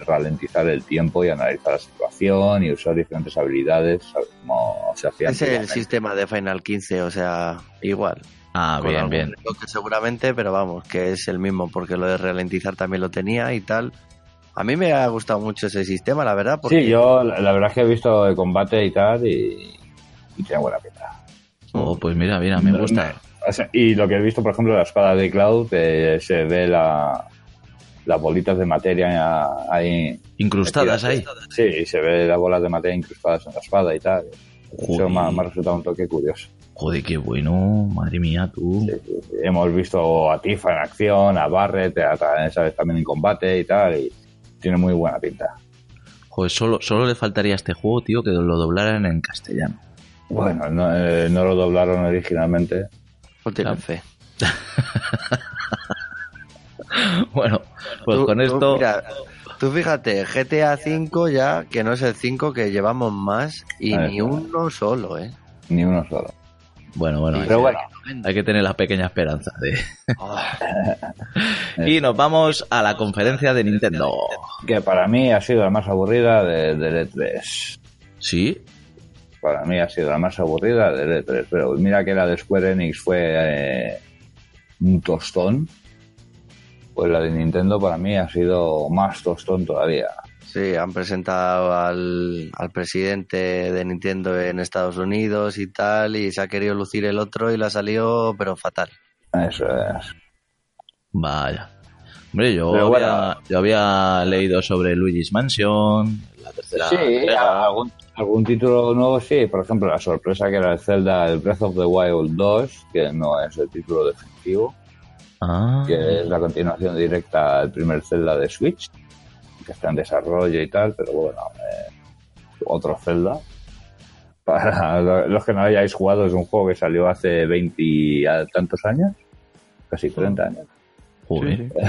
ralentizar el tiempo y analizar la situación y usar diferentes habilidades, ¿sabes? como se hacía Es el sistema de Final 15, o sea, igual. Ah, Con bien, bien. seguramente, pero vamos, que es el mismo, porque lo de ralentizar también lo tenía y tal. A mí me ha gustado mucho ese sistema, la verdad, porque Sí, yo la, la verdad es que he visto el combate y tal y, y tiene buena pinta. Oh, pues mira, mira, me gusta. y lo que he visto, por ejemplo, la espada de Cloud, eh, se ve la, las bolitas de materia ahí. Incrustadas ahí. Sí, se ve las bolas de materia incrustadas en la espada y tal. Eso Joder. me, ha- me ha resultado un toque curioso. Joder, qué bueno, madre mía, tú. Sí, sí, sí. Hemos visto a Tifa en acción, a Barret, a- ¿sabes? también en combate y tal, y tiene muy buena pinta. Joder, solo, solo le faltaría a este juego, tío, que lo doblaran en castellano. Bueno, no, eh, no lo doblaron originalmente. no tiene Claro. fe. (laughs) Bueno, pues Tú- con tú, esto. mira, tú fíjate, GTA V ya, que no es el 5 que llevamos más, y ver. ni uno solo, ¿eh? Ni uno solo. Bueno, bueno, Pero bueno, hay que tener la pequeña esperanza de. Ah, (laughs) Y nos vamos a la conferencia de Nintendo. que para mí ha sido la más aburrida de, del E3. ¿Sí? Para mí ha sido la más aburrida del E3. Pero mira que la de Square Enix fue eh, un tostón. Pues la de Nintendo para mí ha sido más tostón todavía. Sí, han presentado al, al presidente de Nintendo en Estados Unidos y tal, y se ha querido lucir el otro y le ha salido, pero fatal. Eso es. Vaya. Hombre, yo, Pero bueno. había, yo había leído sobre Luigi's Mansion, la tercera Sí, algún, algún título nuevo sí. Por ejemplo, la sorpresa que era el Zelda el Breath of the Wild 2, que no es el título definitivo, Ah, que es la continuación directa al primer Zelda de Switch. Que está en desarrollo y tal, pero bueno, eh, otro Zelda. Para (laughs) los que no hayáis jugado, es un juego que salió hace 20 y tantos años, casi 30 años. Joder. (laughs)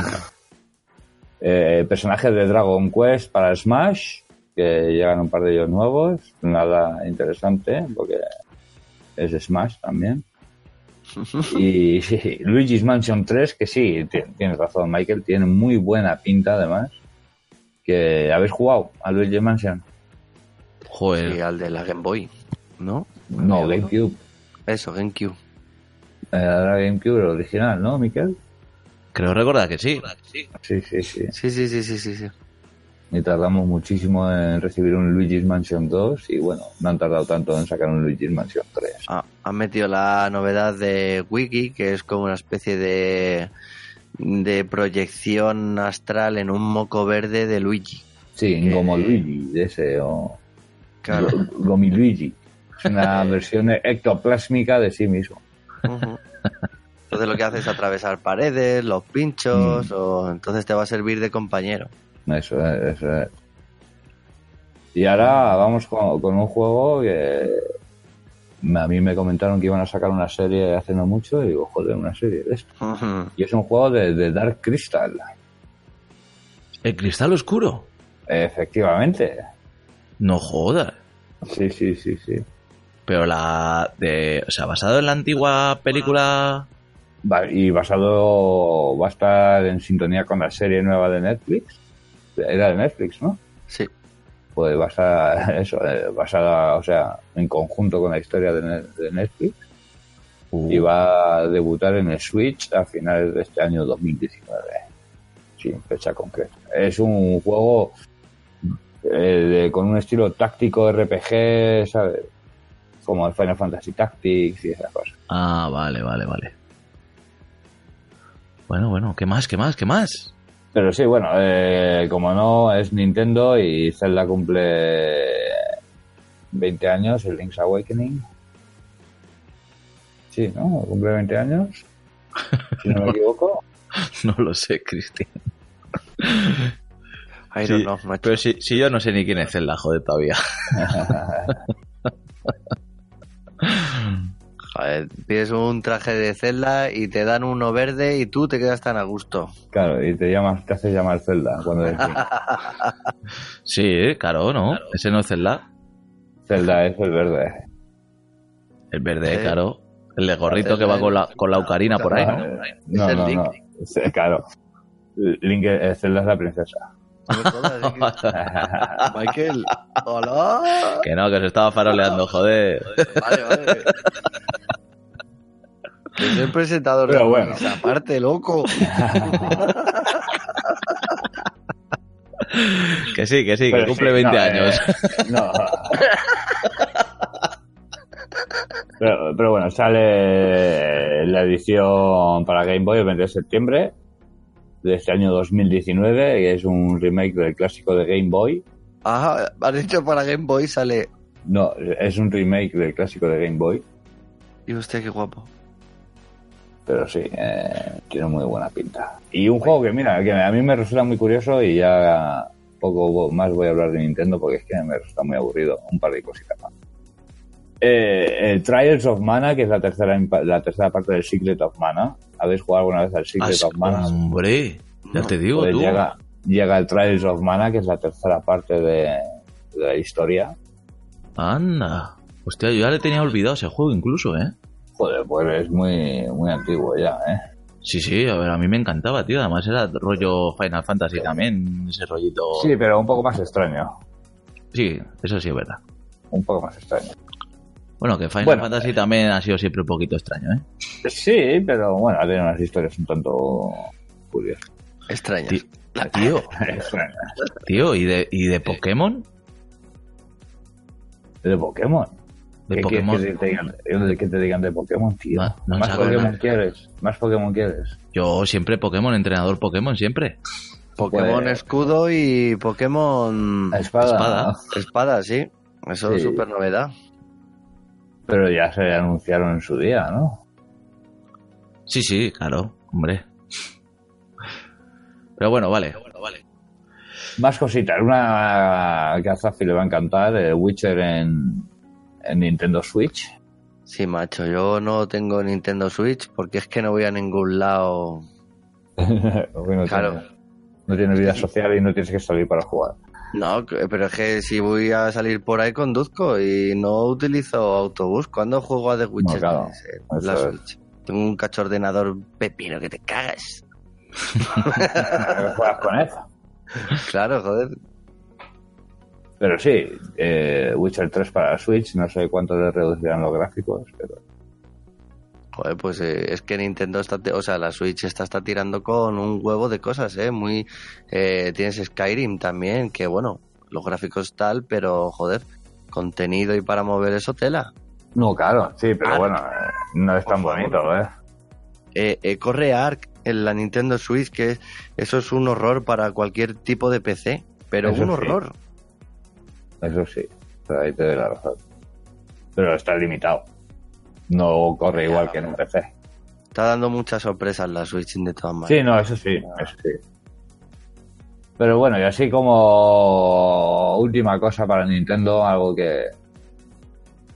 Eh, personajes de Dragon Quest para Smash, que llegan un par de ellos nuevos, nada interesante, porque es Smash también. (laughs) y sí, Luigi's Mansion 3, que sí, ti- tienes razón, Michael, tiene muy buena pinta además. Que habéis jugado a Luigi's Mansion. Joder. Sí, al de la Game Boy, ¿no? No, GameCube. Eso, GameCube. Eh, Era GameCube el original, ¿no, Miquel? Creo recordar que sí. Sí, sí, sí. Sí, sí, sí, sí, sí. sí. Y tardamos muchísimo en recibir un Luigi's Mansion 2 y bueno, no han tardado tanto en sacar un Luigi's Mansion 3. Ah, han metido la novedad de Wiki, que es como una especie de, de proyección astral en un moco verde de Luigi. Sí, como Luigi, de ese, o Claro. Go- Gomi Luigi. Es una (laughs) versión ectoplásmica de sí mismo. Entonces lo que hace es atravesar paredes, los pinchos, o entonces te va a servir de compañero. Eso es, eso es. Y ahora vamos con, con un juego que a mí me comentaron que iban a sacar una serie hace no mucho y digo, joder, una serie de esto. Y es un juego de, de Dark Crystal. El cristal oscuro. Efectivamente. No jodas. Sí, sí, sí, sí. Pero la de. O sea, basado en la antigua película. Va- y basado, va a estar en sintonía con la serie nueva de Netflix. Era de Netflix, ¿no? Sí. Pues va a estar, (laughs) eso, eh, basada, o sea, en conjunto con la historia de, de Netflix. Y va a debutar en el Switch a finales de este año 2019. Sin fecha concreta. Es un juego eh, de- con un estilo táctico RPG, ¿sabes? Como el Final Fantasy Tactics y esas cosas. Ah, vale, vale, vale. Bueno, bueno, ¿qué más? ¿Qué más? ¿Qué más? Pero sí, bueno, eh, como no, es Nintendo y Zelda cumple 20 años, el Link's Awakening. Sí, ¿no? Cumple 20 años, si no me (laughs) equivoco. No lo sé, Cristian. I Sí, don't know, macho. Pero si, si yo no sé ni quién es Zelda, joder, todavía. (laughs) (laughs) Joder, pides un traje de Zelda y te dan uno verde y tú te quedas tan a gusto. Claro, y te llamas, te haces llamar Zelda cuando. (laughs) Sí, claro, ¿no? Ese no es Zelda. Zelda es el verde. El verde, claro. El de gorrito que va con la, con la ocarina por ahí, ¿no? No, el no, Link. no. Sí, Claro. Link, Zelda es la princesa. (laughs) Michael, hola. Que no, que se estaba faroleando, joder. Vale, vale. Soy el presentador Pero de bueno. esa parte, loco. (laughs) Que sí, que sí, que cumple sí, 20 no, años. eh, (laughs) no. Pero, pero bueno, sale la edición para Game Boy el 20 de septiembre de este año 2019, que es un remake del clásico de Game Boy. Ajá, has dicho para Game Boy sale. No, es un remake del clásico de Game Boy, Y usted qué guapo. Pero sí, eh, tiene muy buena pinta. Y un juego que, mira, que a mí me resulta muy curioso y ya poco más voy a hablar de Nintendo porque es que me resulta muy aburrido. Un par de cositas más. Eh, el Trials of Mana, que es la tercera, la tercera parte del Secret of Mana. ¿Habéis jugado alguna vez al Secret Ah, of Mana? hombre, ya te digo Pues tú. llega, llega el Trials of Mana, que es la tercera parte de, de la historia. Anda. Hostia, yo ya le tenía olvidado ese juego incluso, ¿eh? Joder, pues es muy, muy antiguo ya, ¿eh? Sí, sí, a ver, a mí me encantaba, tío. Además era rollo Final Fantasy también, ese rollito. Sí, pero un poco más extraño. Sí, eso sí es verdad. Un poco más extraño. Bueno, que Final Bueno, Fantasy también ha sido siempre un poquito extraño, ¿eh? Sí, pero bueno, tiene unas historias un tanto curiosas. Extrañas. Tío, (laughs) Extrañas. tío, ¿y de, y de Pokémon? De Pokémon. De ¿Qué quieres Pokémon. que te digan, que te digan de Pokémon, tío? No, no ¿Más Pokémon nada. quieres? ¿Más Pokémon quieres? Yo siempre Pokémon, entrenador Pokémon, siempre. Pokémon Pues- escudo y Pokémon Espada. Espada. espada, sí. Eso es súper novedad. Pero ya se anunciaron en su día, ¿no? Sí, sí, claro, hombre. Pero bueno, vale. Más cositas. Una que a Zafi le va a encantar, el Witcher en, en Nintendo Switch. Sí, macho, yo no tengo Nintendo Switch porque es que no voy a ningún lado. (laughs) Bueno, Claro. tiene- no tienes vida (laughs) social y no tienes que salir para jugar. No, pero es que si voy a salir por ahí conduzco y no utilizo autobús. ¿Cuándo juego a The Witcher? claro, la. Switch? Tengo un cacho ordenador pepino que te cagas. (laughs) juegas con eso. Claro, joder. Pero sí, eh, Witcher 3 para la Switch, no sé cuánto le reducirán los gráficos, pero Joder, pues eh, es que Nintendo está, o sea, la Switch está, está tirando con un huevo de cosas, ¿eh? Muy, eh, tienes Skyrim también, que bueno, los gráficos tal, pero joder, contenido y para mover eso tela. No, claro, sí, pero bueno, eh, no es tan Por favor. bonito, ¿eh? Eh, corre Ark en la Nintendo Switch, que es- eso es un horror para cualquier tipo de PC, pero Eso un sí. Eso sí, pero ahí te doy la razón. Pero está limitado. No corre igual que en un PC. Está dando muchas sorpresas la Switch de todas maneras. Sí, no, eso sí, eso sí. Pero bueno, y así como última cosa para Nintendo, algo que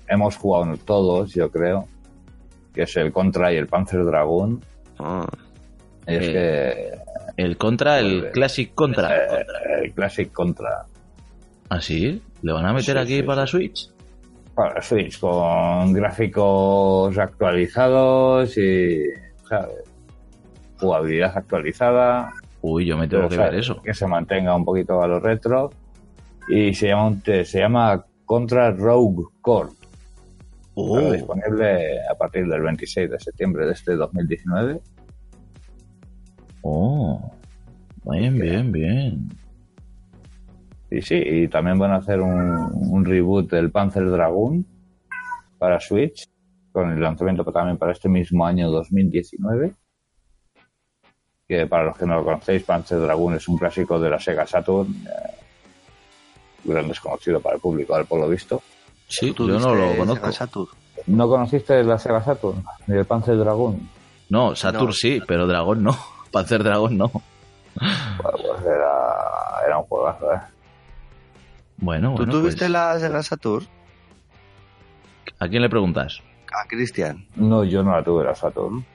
hemos jugado todos, yo creo, que es el Contra y el Panzer Dragoon. Ah, Es Eh, que El contra, el. Classic Contra. eh, el Classic Contra ¿Ah, sí? ¿Le van a meter Sí, aquí sí, para. Switch? para Switch con gráficos actualizados y ¿sabes? jugabilidad actualizada. Uy, yo me tengo que ver eso. Que se mantenga un poquito a lo retro. Y se llama, un se llama Contra Rogue Core. Oh, disponible a partir del 26 de septiembre de este 2019. oh. Bien, bien, bien. Y sí, y también van a hacer un, un reboot del Panzer Dragoon para Switch, con el lanzamiento también para este mismo año 2019. Que para los que no lo conocéis, Panzer Dragoon es un clásico de la Sega Saturn, eh, gran desconocido para el público, al por lo visto. Sí, ¿tú yo no lo conozco. Sega Saturn? ¿No conociste la Sega Saturn? Ni el Panzer Dragoon. No, Saturn No. sí, pero Dragón no. (laughs) Panzer Dragón no. Bueno, pues era, era un juegazo, ¿eh? Bueno, ¿Tú bueno, tuviste pues, la Sega Saturn? ¿a quién le preguntas? A Cristian. No, yo no la tuve, la Saturn.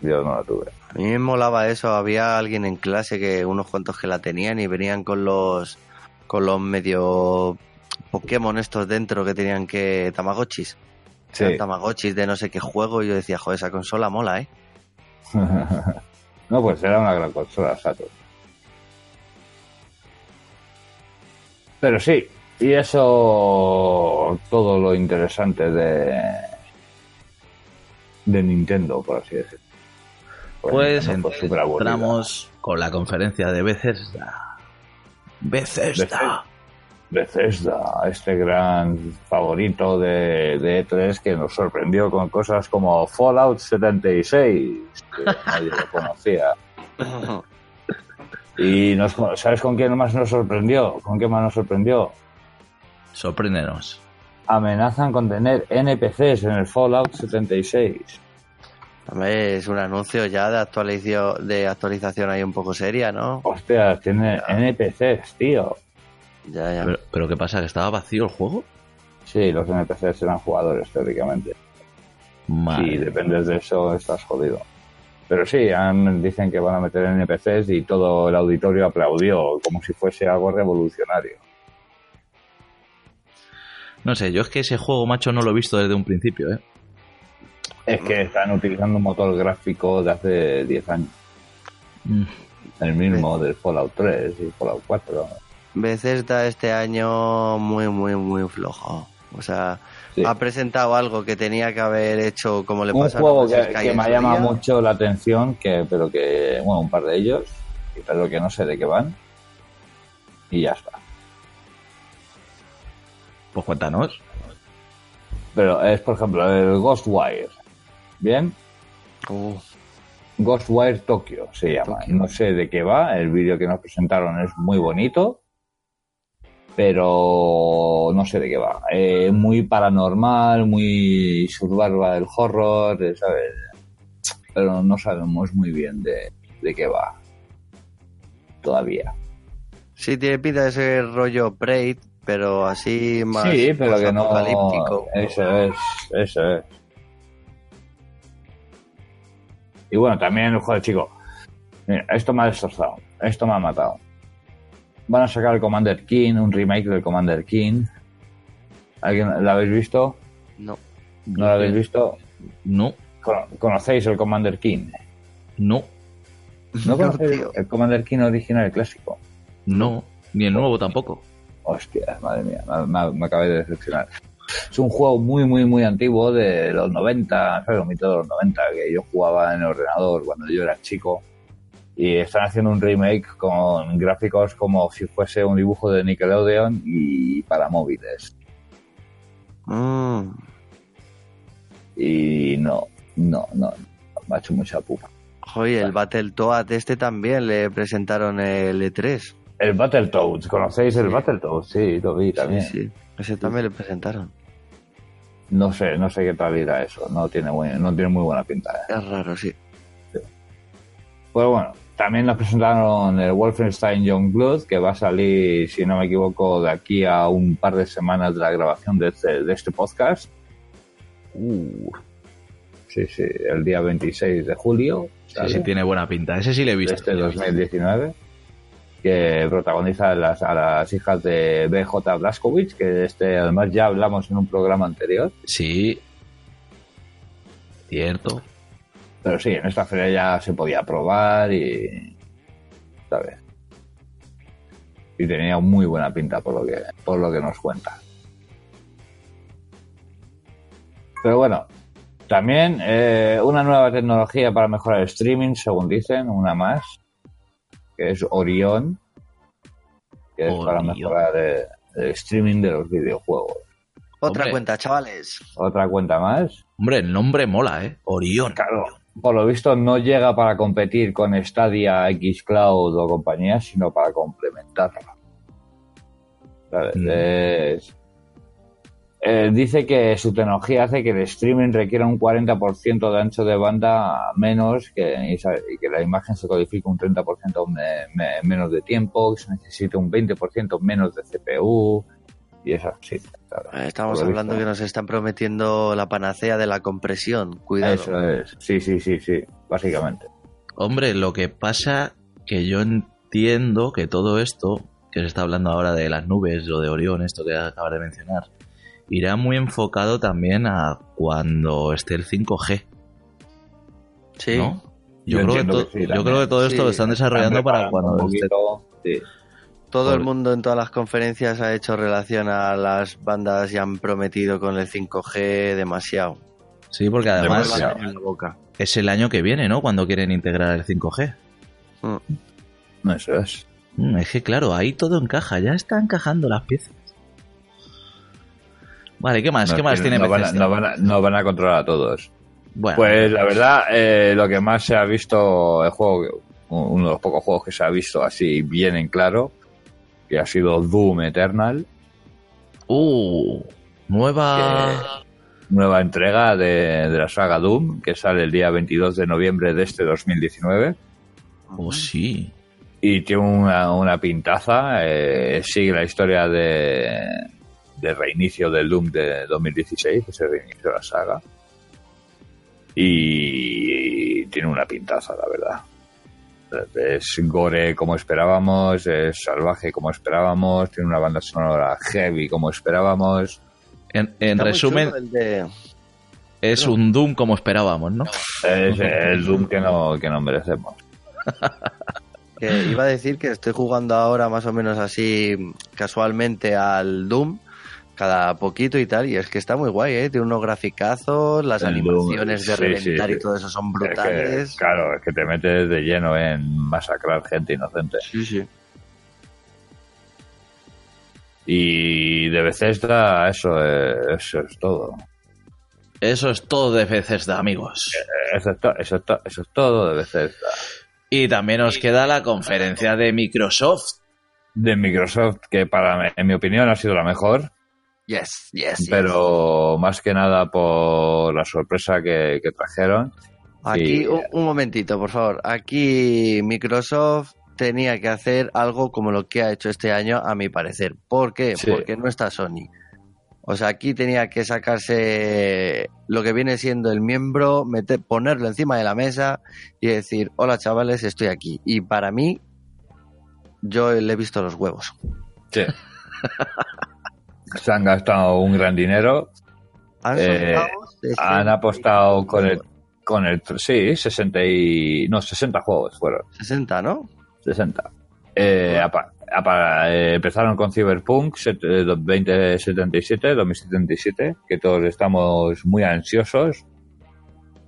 Yo no la tuve. A mí me molaba eso. Había alguien en clase que unos cuantos que la tenían y venían con los con los medio Pokémon estos dentro que tenían que Tamagotchis. Sí. Eran Tamagotchis de no sé qué juego y yo decía, joder, esa consola mola, ¿eh? (laughs) no, pues era una gran consola Saturn. Pero sí, y eso todo lo interesante de de Nintendo, por así decirlo. Pues superaburrida. entramos con la conferencia de Bethesda. Bethesda. Bethesda, este gran favorito de, de E3 que nos sorprendió con cosas como Fallout 76, que nadie lo conocía. (laughs) Y nos, ¿sabes con quién más nos sorprendió? ¿Con qué más nos sorprendió? Sorpréndenos. Amenazan con tener NPCs en el Fallout 76. Hombre, es un anuncio ya de actualización, de actualización ahí un poco seria, ¿no? Hostia, tiene NPCs, tío. Ya, ya. Pero, pero ¿qué pasa? ¿Que estaba vacío el juego? Sí, los NPCs eran jugadores, teóricamente. Madre. Si dependes de eso, estás jodido. Pero sí, han- dicen que van a meter NPCs y todo el auditorio aplaudió, como si fuese algo revolucionario. No sé, yo es que ese juego, macho, no lo he visto desde un principio, ¿eh? Es que están utilizando un motor gráfico de hace 10 años. Mm. El mismo del Fallout 3 y Fallout 4. Bethesda este año muy, muy, muy flojo. O sea, Sí. ha presentado algo que tenía que haber hecho como le Un pasa a juego que, me su llama día. mucho la atención, que pero que, bueno, un par de ellos, pero que no sé de qué van. Y ya está. Pues cuéntanos. Pero es, por ejemplo, el Ghostwire. ¿Bien? Uh, Ghostwire Tokyo se llama. No sé de qué va. El vídeo que nos presentaron es muy bonito. Pero no sé de qué va. Eh, muy paranormal, muy survival del horror, eh, ¿sabes? Pero no sabemos muy bien de, de qué va. Todavía. Sí, tiene pinta de ser rollo Braid, pero así más sí, pero que no. apocalíptico. Eso es, eso es. Y bueno, también, joder, chico. Mira, esto me ha destrozado. Esto me ha matado. Van a sacar el Commander King, un remake del Commander King. ¿Alguien lo habéis visto? No. ¿No lo habéis visto? No, Cono- ¿Conocéis el Commander King? no, ¿No conocéis el Commander King original, el clásico? no. Ni el nuevo tampoco. Hostia, madre mía, me, me- me acabé de decepcionar. Es un juego muy, muy, muy antiguo de los 90, ¿sabes? Los mitos de los 90, que yo jugaba en el ordenador cuando yo era chico. Y están haciendo un remake con gráficos como si fuese un dibujo de Nickelodeon y para móviles. Mm. Y no, no, no, me ha hecho mucha pupa. Oye, el Battletoad este también le presentaron el E3. El Battletoads, ¿conocéis el Battletoads? Sí, lo vi también. Sí, sí. Ese también le presentaron. No sé, no sé qué tal irá eso, no tiene, muy, no tiene muy buena pinta. ¿eh? Es raro, sí. Pues bueno, también nos presentaron el Wolfenstein Youngblood, que va a salir, si no me equivoco, de aquí a un par de semanas de la grabación de este, de este podcast. Uh, Sí, sí, el día 26 de julio sí, ¿sale? sí, tiene buena pinta. Ese sí le he visto. este 2019, que protagoniza a las, a las hijas de BJ Blazkowicz, que este además ya hablamos en un programa anterior. Sí. Cierto. Pero sí, en esta feria ya se podía probar y. ¿Sabes? Y tenía muy buena pinta por lo que, por lo que nos cuenta. Pero bueno, también eh, una nueva tecnología para mejorar el streaming, según dicen, una más, que es Orion, que es para mejorar el streaming de los videojuegos. Otra Hombre. cuenta, chavales. Otra cuenta más. Hombre, el nombre mola, ¿eh? Orión. Claro, por lo visto no llega para competir con Stadia, Xcloud o compañía, sino para complementarla. Mm. Es- eh, dice que su tecnología hace que el streaming requiera un 40% de ancho de banda menos que, y, que la imagen se codifique un 30% me- me- menos de tiempo, que se necesite un 20% menos de CPU y esas sí. claro. Estamos Por hablando que nos están prometiendo la panacea de la compresión. Cuidado. Eso es, sí, sí, sí, sí, básicamente. Hombre, lo que pasa que yo entiendo que todo esto, que se está hablando ahora de las nubes o de Orión, esto que acabas de mencionar, irá muy enfocado también a cuando esté el 5G, Sí. ¿no? Yo, Yo creo, que sí, yo creo que todo esto Sí, lo están desarrollando Están para cuando esté... sí. Todo el mundo en todas las conferencias ha hecho relación a las bandas y han prometido con el 5G demasiado. Sí, porque además Demasiado. es el año que viene, ¿no? Cuando quieren integrar el 5G. Mm. Eso es. Mm, Es que claro, ahí todo encaja, ya está encajando las piezas. Vale, ¿qué más? No ¿Qué más tienen- tiene no van, a, no, van a, no van a controlar a todos. Bueno, Pues la verdad, eh, lo que más se ha visto, el juego, uno de los pocos juegos que se ha visto así bien en claro, que ha sido Doom Eternal, uh, nueva... nueva entrega de, de la saga Doom, que sale el día 22 de noviembre de este 2019. Oh, sí. Y tiene una, una pintaza, eh, sigue la historia de, del reinicio del Doom de 2016, que se reinició la saga. Y tiene una pintaza, la verdad. Es gore como esperábamos, es salvaje como esperábamos, tiene una banda sonora heavy como esperábamos. En, resumen, de- es un Doom como esperábamos, ¿no? Es el Doom que no, que no merecemos. (laughs) que iba a decir que estoy jugando ahora más o menos así casualmente al Doom cada poquito y tal y es que está muy guay, ¿eh? Tiene unos graficazos, las El animaciones de reventar sí, y todo eso son Es que, brutales. claro, es que te metes de lleno en masacrar gente inocente. Sí, sí. Y de Bethesda, eso es, eso es todo. Eso es todo de Bethesda, amigos. Eso es, to- eso, es to- eso es todo de Bethesda. Y también nos queda la conferencia de Microsoft. De Microsoft, que para en mi opinión ha sido la mejor, Yes, yes, yes. pero más que nada por la sorpresa que, que trajeron. Aquí, un, un momentito, por favor. Aquí Microsoft tenía que hacer algo como lo que ha hecho este año, a mi parecer. ¿Por qué? Sí. Porque no está Sony. O sea, aquí tenía que sacarse lo que viene siendo el miembro, meter, ponerlo encima de la mesa y decir, hola chavales, estoy aquí. Y para mí, yo le he visto los huevos. Sí. (laughs) Se han gastado un gran dinero. Han, Eh, soltado 60 Han apostado con el, con el. Sí, 60 y. No, 60 juegos fueron. 60, ¿no? 60. Eh, apa- apa- eh, empezaron con Cyberpunk set- eh, 2077, 2077, que todos estamos muy ansiosos.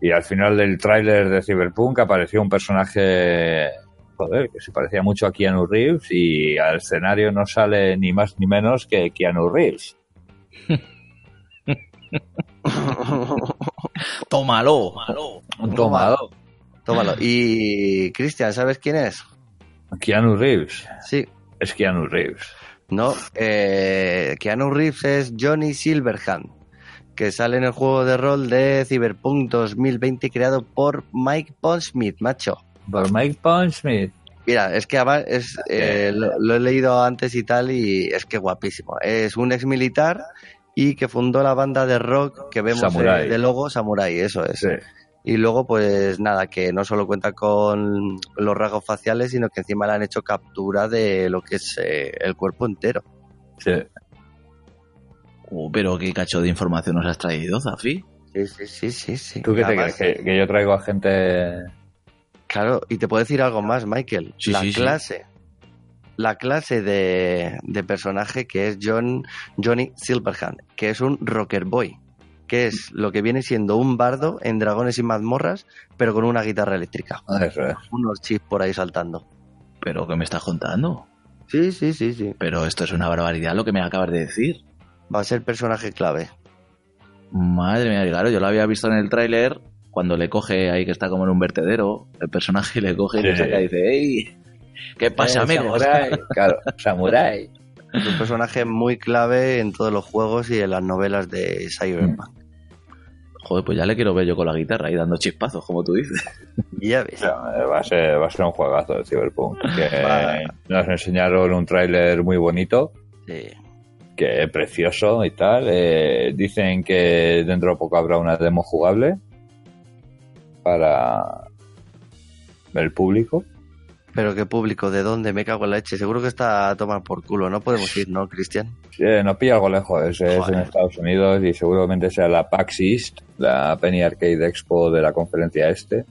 Y al final del tráiler de Cyberpunk apareció un personaje, joder, que se parecía mucho a Keanu Reeves y al escenario no sale ni más ni menos que Keanu Reeves. (laughs) Tómalo. Un tomado. Tómalo. Y Cristian, ¿sabes quién es? Keanu Reeves. Sí. Es Keanu Reeves. No, eh, Keanu Reeves es Johnny Silverhand, que sale en el juego de rol de Cyberpunk 2020 creado por Mike Pondsmith, macho. Por Mike Pondsmith. Mira, es que además es, eh, lo, lo he leído antes y tal y es que guapísimo. Es un ex militar y que fundó la banda de rock que vemos Samurai. eh, de logo Samurai, eso es. Sí. Y luego, pues nada, que no solo cuenta con los rasgos faciales, sino que encima le han hecho captura de lo que es eh, el cuerpo entero. sí. Uh, pero qué cacho de información nos has traído, Zafi. Sí, sí, sí, sí. sí. ¿Tú qué te crees? ¿Que, que yo traigo a gente Claro, y te puedo decir algo más, Michael. Sí, la sí, sí. clase, la clase de, de personaje que es John Johnny Silverhand, que es un rocker boy, que es lo que viene siendo un bardo en Dragones y Mazmorras, pero con una guitarra eléctrica. Unos chips por ahí saltando. ¿Pero qué me estás contando? Sí, sí, sí, sí. Pero esto es una barbaridad lo que me acabas de decir. Va a ser personaje clave. Madre mía, claro, yo lo había visto en el tráiler cuando le coge ahí que está como en un vertedero, el personaje le coge y le saca y dice, ¡Ey! ¿Qué pasa, Eh, amigos? Samurai, (laughs) claro, Samurai. Es un personaje muy clave en todos los juegos y en las novelas de Cyberpunk. Joder, pues ya le quiero ver yo con la guitarra y dando chispazos, como tú dices. Y (laughs) ya ves. O sea, va, a ser, va a ser un juegazo de Cyberpunk. Que (laughs) Vale. nos enseñaron un tráiler muy bonito, Sí. que es precioso y tal. Eh, dicen que dentro de poco habrá una demo jugable para el público. Pero qué público, ¿de dónde? Me cago en la leche. Seguro que está a tomar por culo. No podemos ir, ¿no, Cristian? Eh, nos pilla algo lejos, es, es en. Estados Unidos y seguramente sea la PAX East, la Penny Arcade Expo de la conferencia este.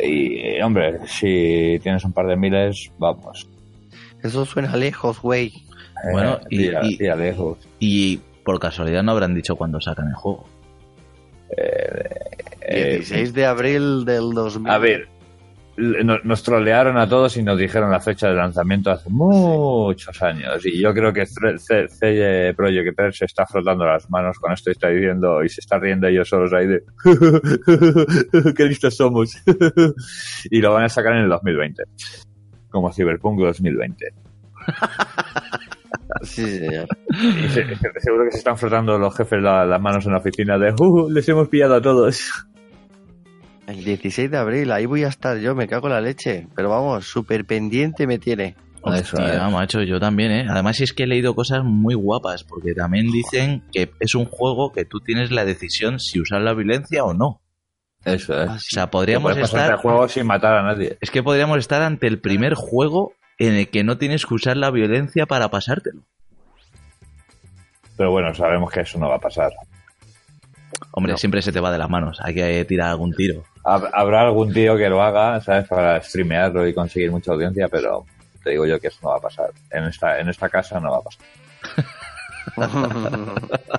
Y, hombre, si tienes un par de miles, vamos. Eso suena lejos, güey. Bueno, Eh, y- tira- y- tira lejos. Y por casualidad no habrán dicho cuándo sacan el juego. Eh, 16 de abril del 2000. A ver, nos trolearon a todos y nos dijeron la fecha de lanzamiento hace muchos años. Y yo creo que CJ Project Red se está frotando las manos con esto y está diciendo y se está riendo ellos solos ahí de (laughs) qué listos somos. (laughs) y lo van a sacar en el 2020, como Cyberpunk 2020. (laughs) Sí, señor. Y se- se- seguro que se están frotando los jefes la- las manos en la oficina de "Uh, les hemos pillado a todos. El 16 de abril, ahí voy a estar yo, me cago en la leche. Pero vamos, súper pendiente me tiene. Eso Hostia, es. macho, yo también, ¿eh? Además es que he leído cosas muy guapas, porque también dicen que es un juego que tú tienes la decisión si usar la violencia o no. Eso es. O sea, podríamos estar... el juego sin matar a nadie. Es que podríamos estar ante el primer juego en el que no tienes que usar la violencia para pasártelo. Pero bueno, sabemos que eso no va a pasar. Hombre, No. siempre se te va de las manos, hay que tirar algún tiro. Hab- Habrá algún tío que lo haga, ¿sabes? Para streamearlo y conseguir mucha audiencia, pero te digo yo que eso no va a pasar. En esta, en esta casa no va a pasar. (laughs)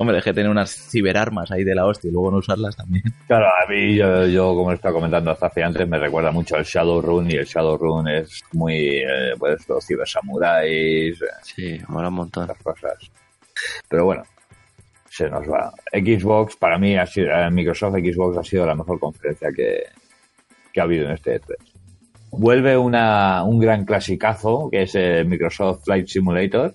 Hombre, es que tener unas ciberarmas ahí de la hostia y luego no usarlas también. Claro, a mí, yo, yo como estaba comentando hasta hace antes, me recuerda mucho al Shadowrun y el Shadowrun es muy, eh, pues, los cibersamuráis, eh, Sí, mola un montón. esas cosas. Pero bueno, se nos va. Xbox, para mí, ha sido, eh, Microsoft Xbox ha sido la mejor conferencia que, que ha habido en este E3. Vuelve una, un gran clasicazo, que es eh, Microsoft Flight Simulator,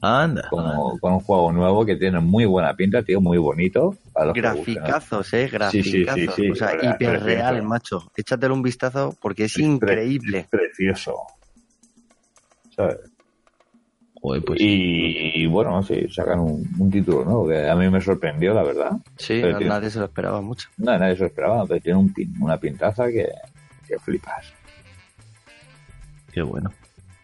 Anda. Con un juego nuevo que tiene muy buena pinta, tío, muy bonito. Graficazos, eh, Sí, sí, sí, graficazos. sí, o sea, verdad, hiperreal, precioso. macho. Échatelo un vistazo porque es Es pre- increíble. es precioso. ¿Sabes? Joder, pues Y, y, bueno, sí, sacan un, un título nuevo que a mí me sorprendió, la verdad. Sí, Pero no- tiene- nadie se lo esperaba mucho. No, nadie se lo esperaba, pero tiene un pin- una pintaza que, que flipas. qué bueno,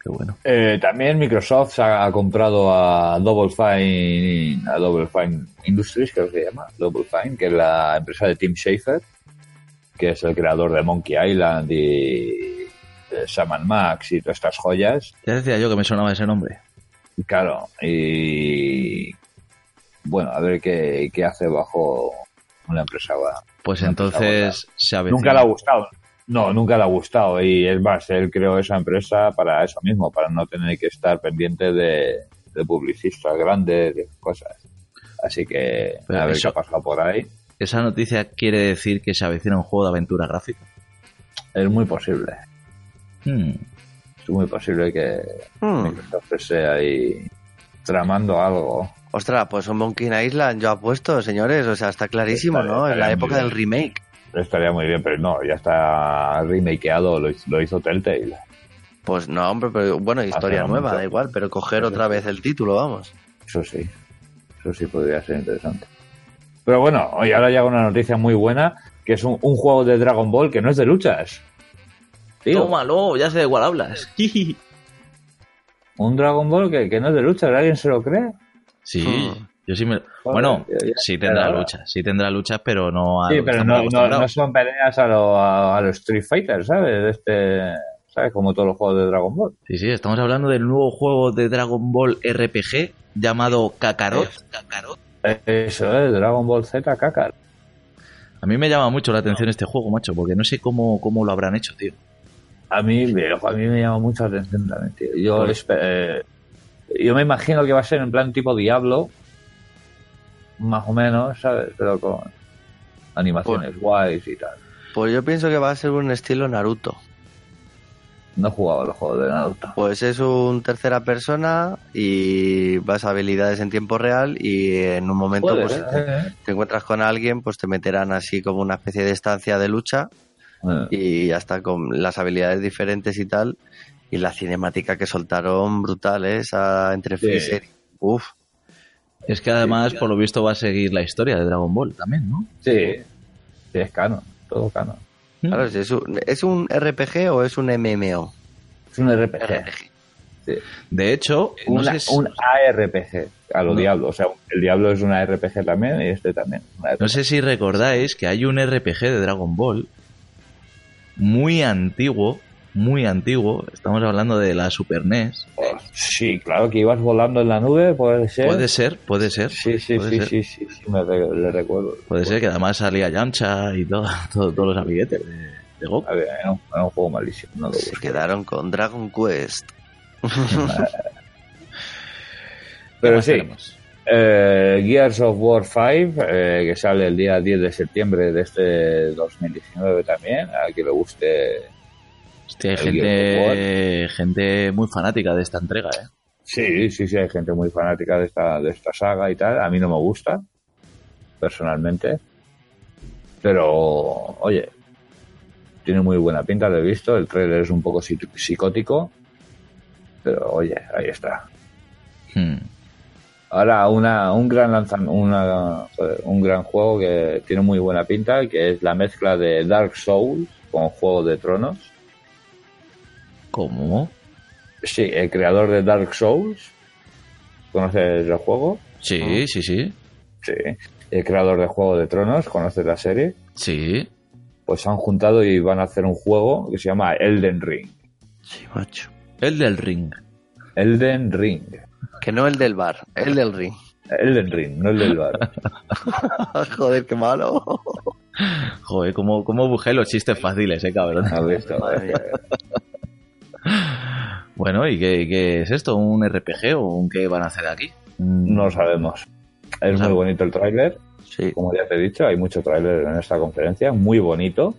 qué bueno. Eh, también Microsoft se ha, comprado a Double Fine, a Double Fine Industries, creo que se llama, Double Fine, que es la empresa de Tim Schafer, que es el creador de Monkey Island y de Sam and Max y todas estas joyas. Ya decía yo que me sonaba ese nombre. Claro, y bueno, a ver qué, qué hace bajo una empresa. Pues Una empresa entonces se avecina. Nunca le ha gustado. No, nunca le ha gustado. Y es más, él creó esa empresa para eso mismo, para no tener que estar pendiente de, de publicistas grandes, de cosas. Así que Pero a ver eso- qué ha pasado por ahí. Esa noticia quiere decir que se avecina un juego de aventura gráfica. Es muy posible. Hmm. Es muy posible que Hmm. Microsoft esté ahí tramando algo. Ostras, pues un Monkey Island yo apuesto, señores. O sea, está clarísimo, Estaría- ¿no? En la época del remake. Estaría muy bien, pero no, ya está remakeado, lo, hizo- lo hizo Telltale. Pues no, hombre, pero bueno, historia nueva, da igual, pero coger Eso otra sí. vez el título, vamos. Eso sí, eso sí podría ser interesante. Pero bueno, hoy ahora llega una noticia muy buena, que es un, un juego de Dragon Ball que no es de luchas. Tío, Tómalo, ya sé de cuál hablas. (laughs) un Dragon Ball que, que no es de luchas, ¿alguien se lo cree? sí, Hmm. yo sí me... Bueno, sí tendrá luchas, sí tendrá luchas, pero no a Sí, pero no, no, no son peleas a los a, a los Street Fighter, ¿sabes? De Este, ¿Sabes? Como todos los juegos de Dragon Ball. Sí, sí, estamos hablando del nuevo juego de Dragon Ball RPG llamado Kakarot. Eso es, Dragon Ball Z Kakarot. A mí me llama mucho la atención este juego, macho, porque no sé cómo, cómo lo habrán hecho, tío. A mí, a mí me llama mucha atención también, tío. Yo, eh, yo me imagino que va a ser en plan tipo Diablo, más o menos, ¿sabes? Pero con animaciones guays y tal. Pues yo pienso que va a ser un estilo Naruto. No he jugado a los juegos de Naruto. Pues es un tercera persona y vas a habilidades en tiempo real y en un momento pues, eh, te encuentras con alguien, pues te meterán así como una especie de estancia de lucha eh. y ya está con las habilidades diferentes y tal. Y la cinemática que soltaron brutal, ¿eh? Esa entre Sí. Freezer. Uf, Es que además, por lo visto, va a seguir la historia de Dragon Ball también, ¿no? Sí, sí, es canon, todo canon. claro, ¿es un, ¿es un RPG o es un MMO? Es un RPG. Sí. De hecho, no Una- sé si- un ARPG, a lo No. Diablo. O sea, el Diablo es una RPG también y este también. No RPG. sé si recordáis que hay un RPG de Dragon Ball muy antiguo, muy antiguo. Estamos hablando de la Super NES. Sí, claro, que ibas volando en la nube, puede ser. Puede ser, puede ser. Sí, sí, sí, ser. sí, sí, sí, me re- le recuerdo. Puede ser que además salía Yamcha y todo, (laughs) todo- todos los amiguetes de, de Goku. A ver, era un, era un juego malísimo. No lo Se quedaron con Dragon Quest. ¿Qué (laughs) Pero sí, tenemos? Eh, Gears of War 5, eh, que sale el día 10 de septiembre de este 2019 también, a quien le guste. Hostia, hay gente, gente muy fanática de esta entrega, ¿eh? Sí, sí, sí, hay gente muy fanática de esta, de esta saga y tal. A mí no me gusta, personalmente. Pero, oye, tiene muy buena pinta, lo he visto. El trailer es un poco psi- psicótico. Pero, oye, ahí está. Hmm. Ahora, una, un gran lanzam- una, un gran juego que tiene muy buena pinta, que es la mezcla de Dark Souls con Juego de Tronos. ¿Cómo? Sí, el creador de Dark Souls. ¿Conoces el juego? Sí, sí, sí. Sí. El creador de Juego de Tronos, ¿conoces la serie? Sí. Pues se han juntado y van a hacer un juego que se llama Elden Ring. Sí, macho. El del ring. Elden Ring. Que no el del bar, el del ring. Elden Ring, no el del bar. (laughs) Joder, qué malo. Joder, cómo, cómo bujé los chistes fáciles, eh, cabrón. ¿Has visto? Madre mía. Bueno, ¿y qué, qué es esto? ¿Un RPG o un qué van a hacer aquí? No lo sabemos. Es muy bonito el tráiler. Sí. Como ya te he dicho, hay mucho tráiler en esta conferencia, muy bonito.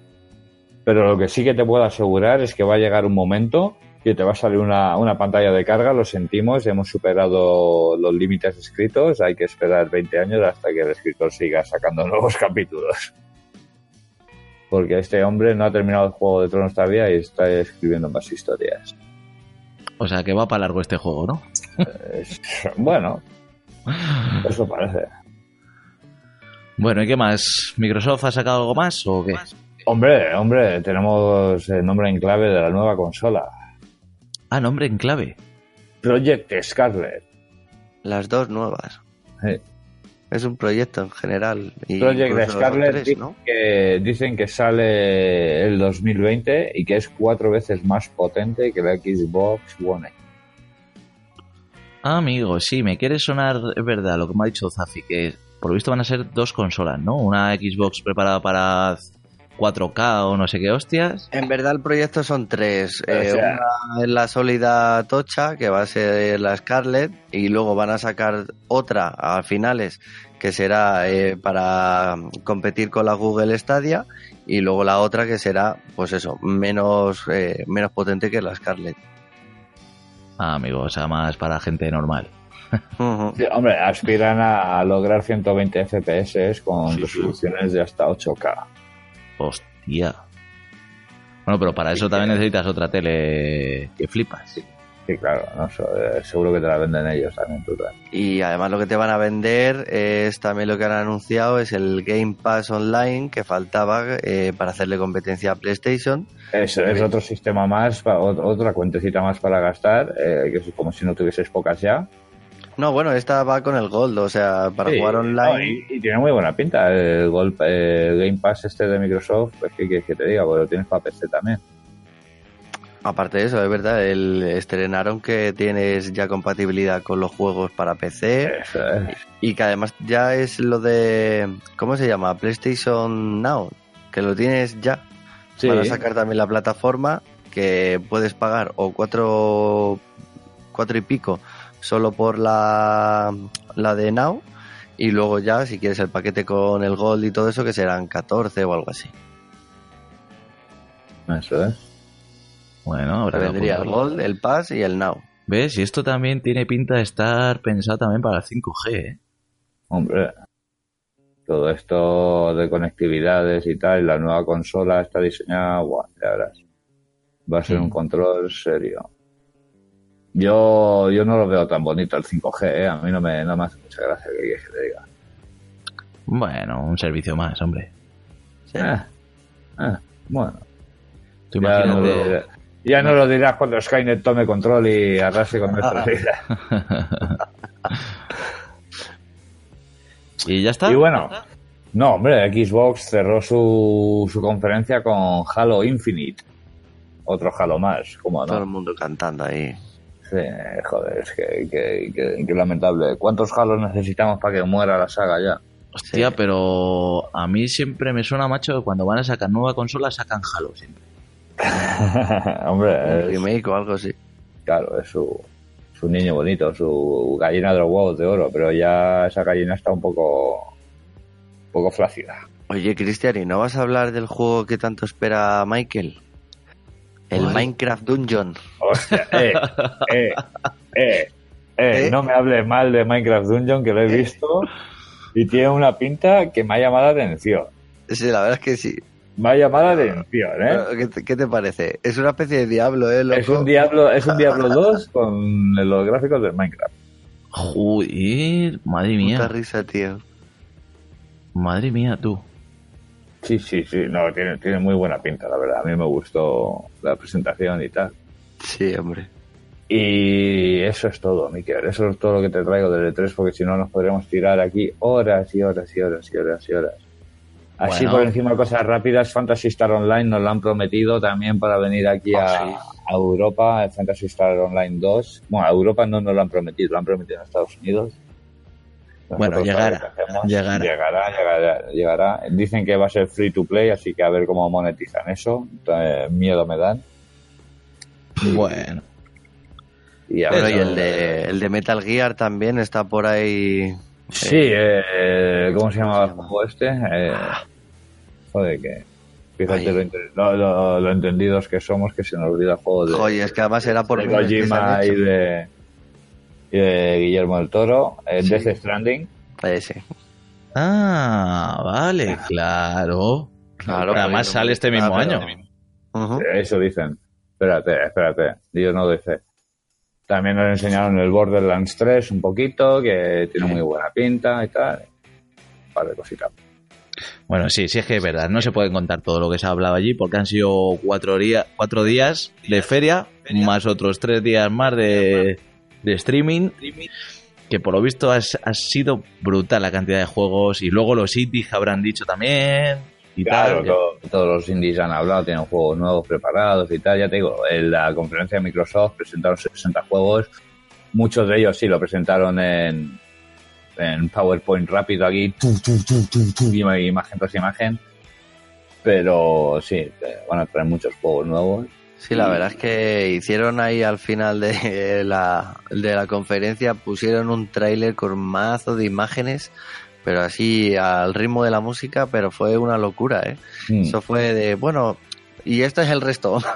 Pero lo que sí que te puedo asegurar es que va a llegar un momento que te va a salir una, una pantalla de carga, lo sentimos, hemos superado los límites escritos, hay que esperar 20 años hasta que el escritor siga sacando (laughs) nuevos capítulos. Porque este hombre no ha terminado el Juego de Tronos todavía y está escribiendo más historias. O sea que va para largo este juego, ¿no? Es- bueno, eso parece. Bueno, ¿y qué más? ¿Microsoft ha sacado algo más o qué? Hombre, hombre, tenemos el nombre en clave de la nueva consola. Ah, nombre en clave. Project Scarlet. Las dos nuevas. Sí. Es un proyecto en general. y Project Scarlet tres, dicen, ¿no? que, dicen que sale el 2020 y que es cuatro veces más potente que la Xbox One. X. Ah, amigo, sí, me quiere sonar, es verdad, lo que me ha dicho Zafi, que por lo visto van a ser dos consolas, ¿no? Una Xbox preparada para 4K o no sé qué hostias. En verdad el proyecto son tres. O Eh, sea- una es la sólida tocha, que va a ser la Scarlet, y luego van a sacar otra a finales, que será eh, para competir con la Google Stadia, y luego la otra que será, pues eso, menos, eh, menos potente que la Scarlet. Ah, amigo, o sea, más para gente normal. (laughs) Sí, hombre, aspiran a lograr 120 FPS con Sí, sí. resoluciones de hasta 8K. Hostia. Bueno, pero para eso también necesitas otra tele que flipas. Sí, claro, no, eh, seguro que te la venden ellos también. total. Y además lo que te van a vender es también lo que han anunciado, es el Game Pass Online que faltaba eh, para hacerle competencia a PlayStation. Es, es otro sistema más, otra cuentecita más para gastar, eh, que es como si no tuvieses pocas ya. No, bueno, esta va con el Gold, o sea, para Sí, jugar no, online. y, y tiene muy buena pinta. El, Gol- el Game Pass este de Microsoft, pues que quieres que te diga, porque lo tienes para PC también. Aparte de eso, es verdad, el estrenaron que tienes ya compatibilidad con los juegos para PC Eso es. y que además ya es lo de, ¿cómo se llama? PlayStation Now, que lo tienes ya. Sí. Van a sacar también la plataforma que puedes pagar o cuatro, cuatro y pico solo por la, la de Now y luego ya si quieres el paquete con el Gold y todo eso que serán 14 o algo así. Eso es. Bueno, que Vendría el. Gold, el Pass y el Now. ¿Ves? Y esto también tiene pinta de estar pensado también para el 5G, ¿eh? Hombre, todo esto de conectividades y tal, la nueva consola está diseñada, guau, ya verás. Va a ser un control serio. Yo, yo no lo veo tan bonito el 5G, ¿eh? a mí no me, no me hace mucha gracia que, que te diga. Bueno, un servicio más, hombre. Sí. Ah, ah, bueno, Tú ya no, lo, dirás- ya no lo dirás cuando Skynet tome control y arrase con nuestra vida. (laughs) ¿Y ya está? Y bueno, no, hombre, Xbox cerró su, su conferencia con Halo Infinite. Otro Halo más, como Todo el no. mundo cantando ahí. Sí, joder, es que, que, que- que lamentable. ¿Cuántos Halos necesitamos para que muera la saga ya? Hostia, Sí. pero a mí siempre me suena, macho, que cuando van a sacar nueva consola sacan Halo siempre. (laughs) Hombre, es, remake o algo así. claro, es su, su niño bonito, su gallina de los huevos de oro, pero ya esa gallina está un poco, un poco flácida. Oye, Cristian, ¿y no vas a hablar del juego que tanto espera Michael? El. Minecraft Dungeon. Hostia, eh, (laughs) eh, eh, eh, ¿Eh? no me hables mal de Minecraft Dungeon, que lo he visto y tiene una pinta que me ha llamado la atención. Sí, la verdad es que sí. Me ha llamado la atención, ¿eh? ¿Qué te, qué te parece? Es una especie de diablo, ¿eh, loco? Es un Diablo, es un Diablo 2 con los gráficos del Minecraft. Joder, madre Puta mía. risa, tío. Madre mía, tú. Sí, sí, sí, no, tiene, tiene muy buena pinta, la verdad. A mí me gustó la presentación y tal. Sí, hombre. Y eso es todo, Miquel. Eso es todo lo que te traigo del E3, porque si no nos podríamos tirar aquí horas y horas y horas y horas y horas. Así Bueno. por encima de cosas rápidas, Fantasy Star Online nos lo han prometido también para venir aquí a, Ah, sí. a Europa, Fantasy Star Online 2. Bueno, a Europa no nos lo han prometido, lo han prometido en Estados Unidos. Bueno, llegará, llegará. llegará, llegará, llegará. Dicen que va a ser free to play, así que a ver cómo monetizan eso. Eh, miedo me dan. Bueno. Y ver, y el de, el de Metal Gear también está por ahí. Sí, eh, ¿cómo se llamaba el llama? juego este? Eh, joder, que Fíjate lo, lo, entendidos que somos que se nos olvida juegos de, Oye, es que además era por de Kojima y de, y de Guillermo del Toro, eh, Sí. Death Stranding. Ese. Ah, vale, claro. Claro, Además sale este mismo Ah, año. Ujú. Eso dicen. Espérate, espérate. Dios no dice. También nos enseñaron el Borderlands 3 un poquito, que tiene muy buena pinta y tal. Un par de cositas. Bueno, sí, sí es que es verdad. No se puede contar todo lo que se ha hablado allí porque han sido cuatro, cuatro días de feria, más otros tres días más de, de streaming. Que por lo visto ha, ha sido brutal la cantidad de juegos y luego los indies habrán dicho también y Claro, tal. todo- todos los indies han hablado, tienen juegos nuevos preparados y tal. Ya te digo, en la conferencia de Microsoft presentaron 60 juegos. Muchos de ellos sí lo presentaron en, en PowerPoint rápido aquí, tu, tu, tu, tu, tu, y imagen tras imagen. Pero sí, eh, van a traer muchos juegos nuevos. Sí, la verdad es que hicieron ahí al final de (laughs) la, de la conferencia, pusieron un tráiler con mazo de imágenes, pero así al ritmo de la música, pero fue una locura, ¿eh? Mm. Eso fue de, bueno, y esto es el resto. (laughs)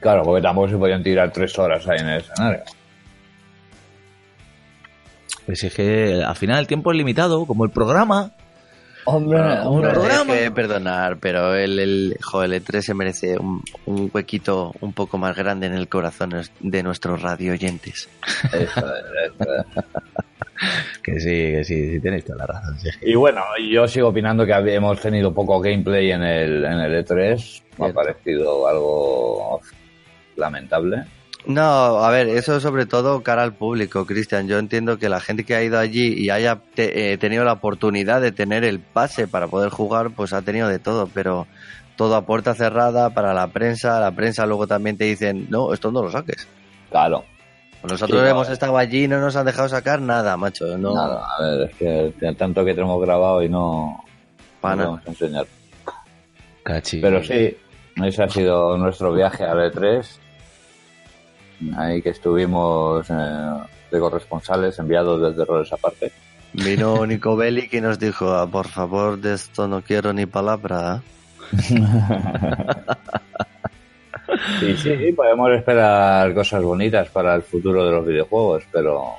Claro, porque tampoco se podían tirar tres horas ahí en el escenario. Pues es que al final el tiempo es limitado, como el programa. Hombre, programa. tienes que perdonar, pero el, el, joder, el E3 se merece un, un huequito un poco más grande en el corazón de nuestros radio oyentes. Eso es, (laughs) eso es. Que sí, que sí, sí tenéis toda la razón. sí. Y bueno, yo sigo opinando que hemos tenido poco gameplay en el, en el E3. Me ha parecido algo lamentable. No, a ver, eso sobre todo cara al público, Cristian. Yo entiendo que la gente que ha ido allí y haya te- eh, tenido la oportunidad de tener el pase para poder jugar, pues ha tenido de todo, pero todo a puerta cerrada para la prensa. La prensa luego también te dicen, no, esto no lo saques. Claro. Nosotros Sí, no, hemos estado allí y no nos han dejado sacar nada, macho. No, Nada, a ver, es que tanto que tenemos grabado y no, Pana. no vamos a enseñar. Cachi. Pero sí, ese ha sido nuestro viaje al E3. Ahí que estuvimos eh, de corresponsales enviados desde roles aparte. Vino Nico Bellic y nos dijo, "Ah, por favor, de esto no quiero ni palabra. (laughs) Y sí, podemos esperar cosas bonitas para el futuro de los videojuegos, pero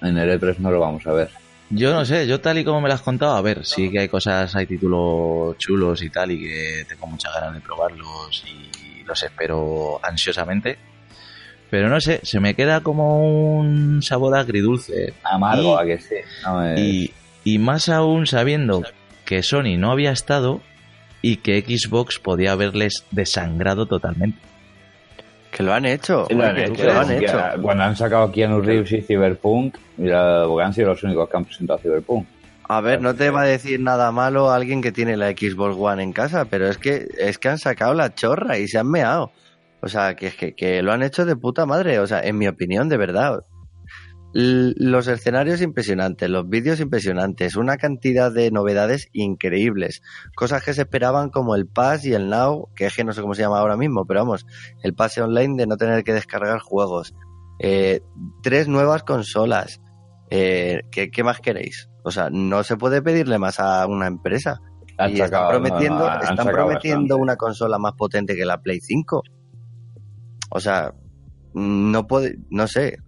en el E3 no lo vamos a ver. Yo no sé, yo tal y como me las has contado, a ver, sí que hay cosas, hay títulos chulos y tal, y que tengo muchas ganas de probarlos y los espero ansiosamente. Pero no sé, se me queda como un sabor agridulce. Amargo, Y- a que sí. No Y, y más aún sabiendo que Sony no había estado y que Xbox podía haberles desangrado totalmente. Que lo han hecho. Sí, lo han hecho, lo han hecho. Cuando han sacado a Keanu Reeves y Cyberpunk, mira, porque han sido los únicos que han presentado Cyberpunk. A ver, no te va a decir nada malo alguien que tiene la Xbox One en casa, pero es que es que han sacado la chorra y se han meado. O sea, que es que, que lo han hecho de puta madre, o sea, en mi opinión, de verdad. L- los escenarios impresionantes, los vídeos impresionantes, una cantidad de novedades increíbles, cosas que se esperaban como el Pass y el Now, que es que no sé cómo se llama ahora mismo, pero vamos, el pase online de no tener que descargar juegos, Eh, tres nuevas consolas, eh, ¿qué, qué más queréis? O sea, no se puede pedirle más a una empresa. Han y están prometiendo, están prometiendo bastante. una consola más potente que la Play 5. O sea, no puede, no sé.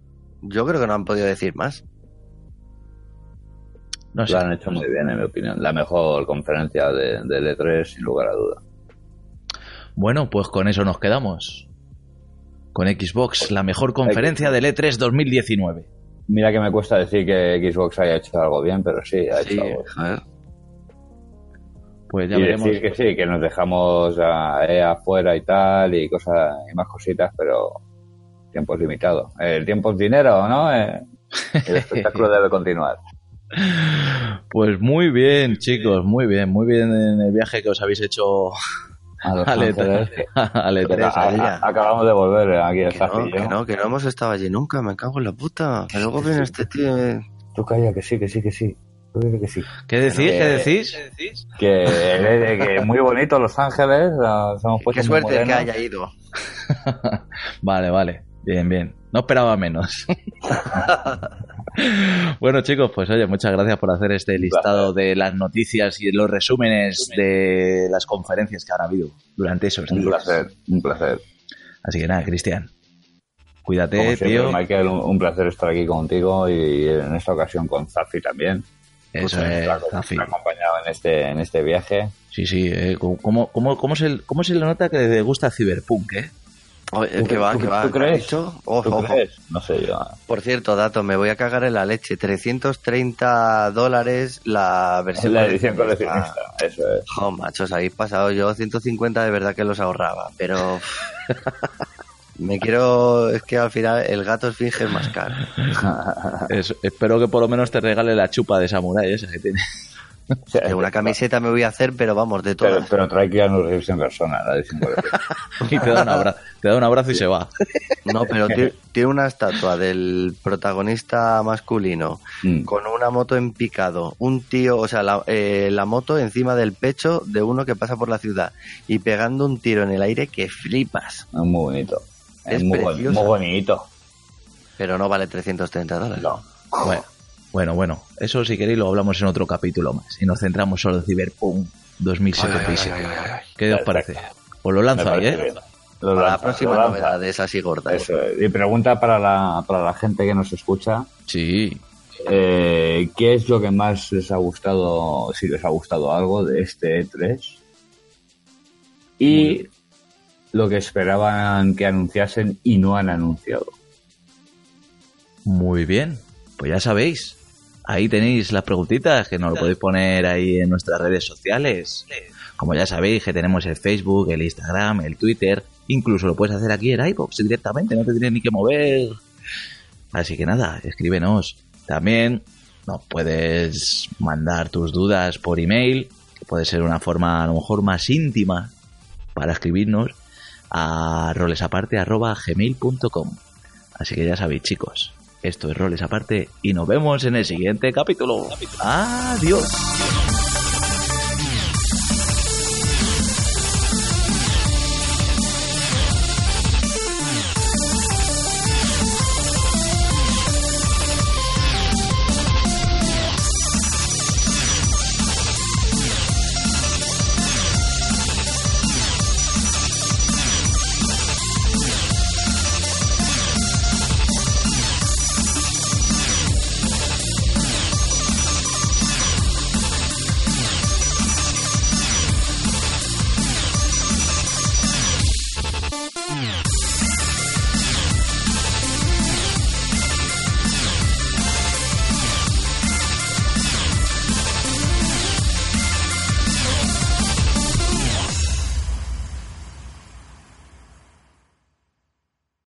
Yo creo que no han podido decir más. No sé. Lo han hecho muy bien, en mi opinión. La mejor conferencia de, del E3, sin lugar a duda. Bueno, pues con eso nos quedamos. Con Xbox, la mejor conferencia del E E3 2019. Mira que me cuesta decir que Xbox haya hecho algo bien, pero sí, ha Sí, hecho algo. joder. Pues ya y veremos. decir que sí, que nos dejamos a EA afuera y tal, y cosas y más cositas, pero tiempo es limitado. El tiempo es dinero, ¿no? Eh, el espectáculo (laughs) debe continuar. Pues muy bien, chicos, muy bien, muy bien en el viaje que os habéis hecho A Los al Ángeles. E3. al E E3. A- a- acabamos de volver aquí a no, que ¿eh? no, que no hemos estado allí nunca, me cago en la puta. Que luego viene este tío. eh. Tú calla, que sí, que sí, que sí. Tú dile que sí. ¿Qué decís? Eh, ¿Qué decís? Que, eh, que muy bonito Los Ángeles. Nos hemos puesto Qué suerte que haya ido. (laughs) Vale, vale. Bien, bien. No esperaba menos. (laughs) bueno, chicos, pues oye, muchas gracias por hacer este listado de las noticias y los resúmenes de las conferencias que han habido durante esos días. Un placer, un placer. Así que nada, Cristian. Cuídate, Como siempre, tío. Michael, un, placer estar aquí contigo y en esta ocasión con Zafi también. Eso Pues, es, Zafi. me ha acompañado en este, en este viaje. Sí, sí. eh, ¿Cómo, cómo, cómo, se, ¿Cómo se le nota que le gusta Cyberpunk, eh? Oye, ¿Tú que cre- va, tú- que va. tú ¿qué ha crees? dicho? Ojo, ¿Tú ojo. crees? No sé yo. Por cierto, dato, me voy a cagar en la leche. 330 dólares la versión La edición coleccionista. coleccionista, eso es. Jo, machos, habéis pasado. Yo 150 de verdad que los ahorraba, pero... (laughs) me quiero... Es que al final el gato finge más caro. (laughs) Es- espero que por lo menos te regale la chupa de samurái esa que tiene. O sea, De una camiseta me voy a hacer, pero vamos, de todas. pero trae que ya no Reeves en persona, la coleccionista. (laughs) Y te da un abrazo, te da un abrazo y se va. No, pero ti- (laughs) tiene una estatua del protagonista masculino Mm. con una moto en picado, un tío, o sea, la, eh, la moto encima del pecho de uno que pasa por la ciudad y pegando un tiro en el aire que flipas. Es muy bonito. Es, Es muy, muy bonito. Pero no vale 330 dólares. No. Bueno, bueno, bueno. Eso si queréis lo hablamos en otro capítulo más. Y nos centramos solo en Cyberpunk 2077. Ay, ay, ay, ay, ay. ¿Qué os parece? Os lo lanzo ahí, ¿eh? bien. Lo Para la próxima lo novedad de esas y gordas. Eso es. Y pregunta para la, para la gente que nos escucha. Sí. eh, ¿Qué es lo que más les ha gustado, si les ha gustado algo de este E3? Y lo que esperaban que anunciasen y no han anunciado. Muy bien. Pues ya sabéis. Ahí tenéis las preguntitas que nos lo podéis poner ahí en nuestras redes sociales. Como ya sabéis que tenemos el Facebook, el Instagram, el Twitter. Incluso lo puedes hacer aquí en iVoox directamente, no te tienes ni que mover. Así que nada, escríbenos. También nos puedes mandar tus dudas por email, que puede ser una forma a lo mejor más íntima para escribirnos a rolesaparte.gmail.com. Así que ya sabéis, chicos, esto es Roles Aparte y nos vemos en el siguiente capítulo. Adiós.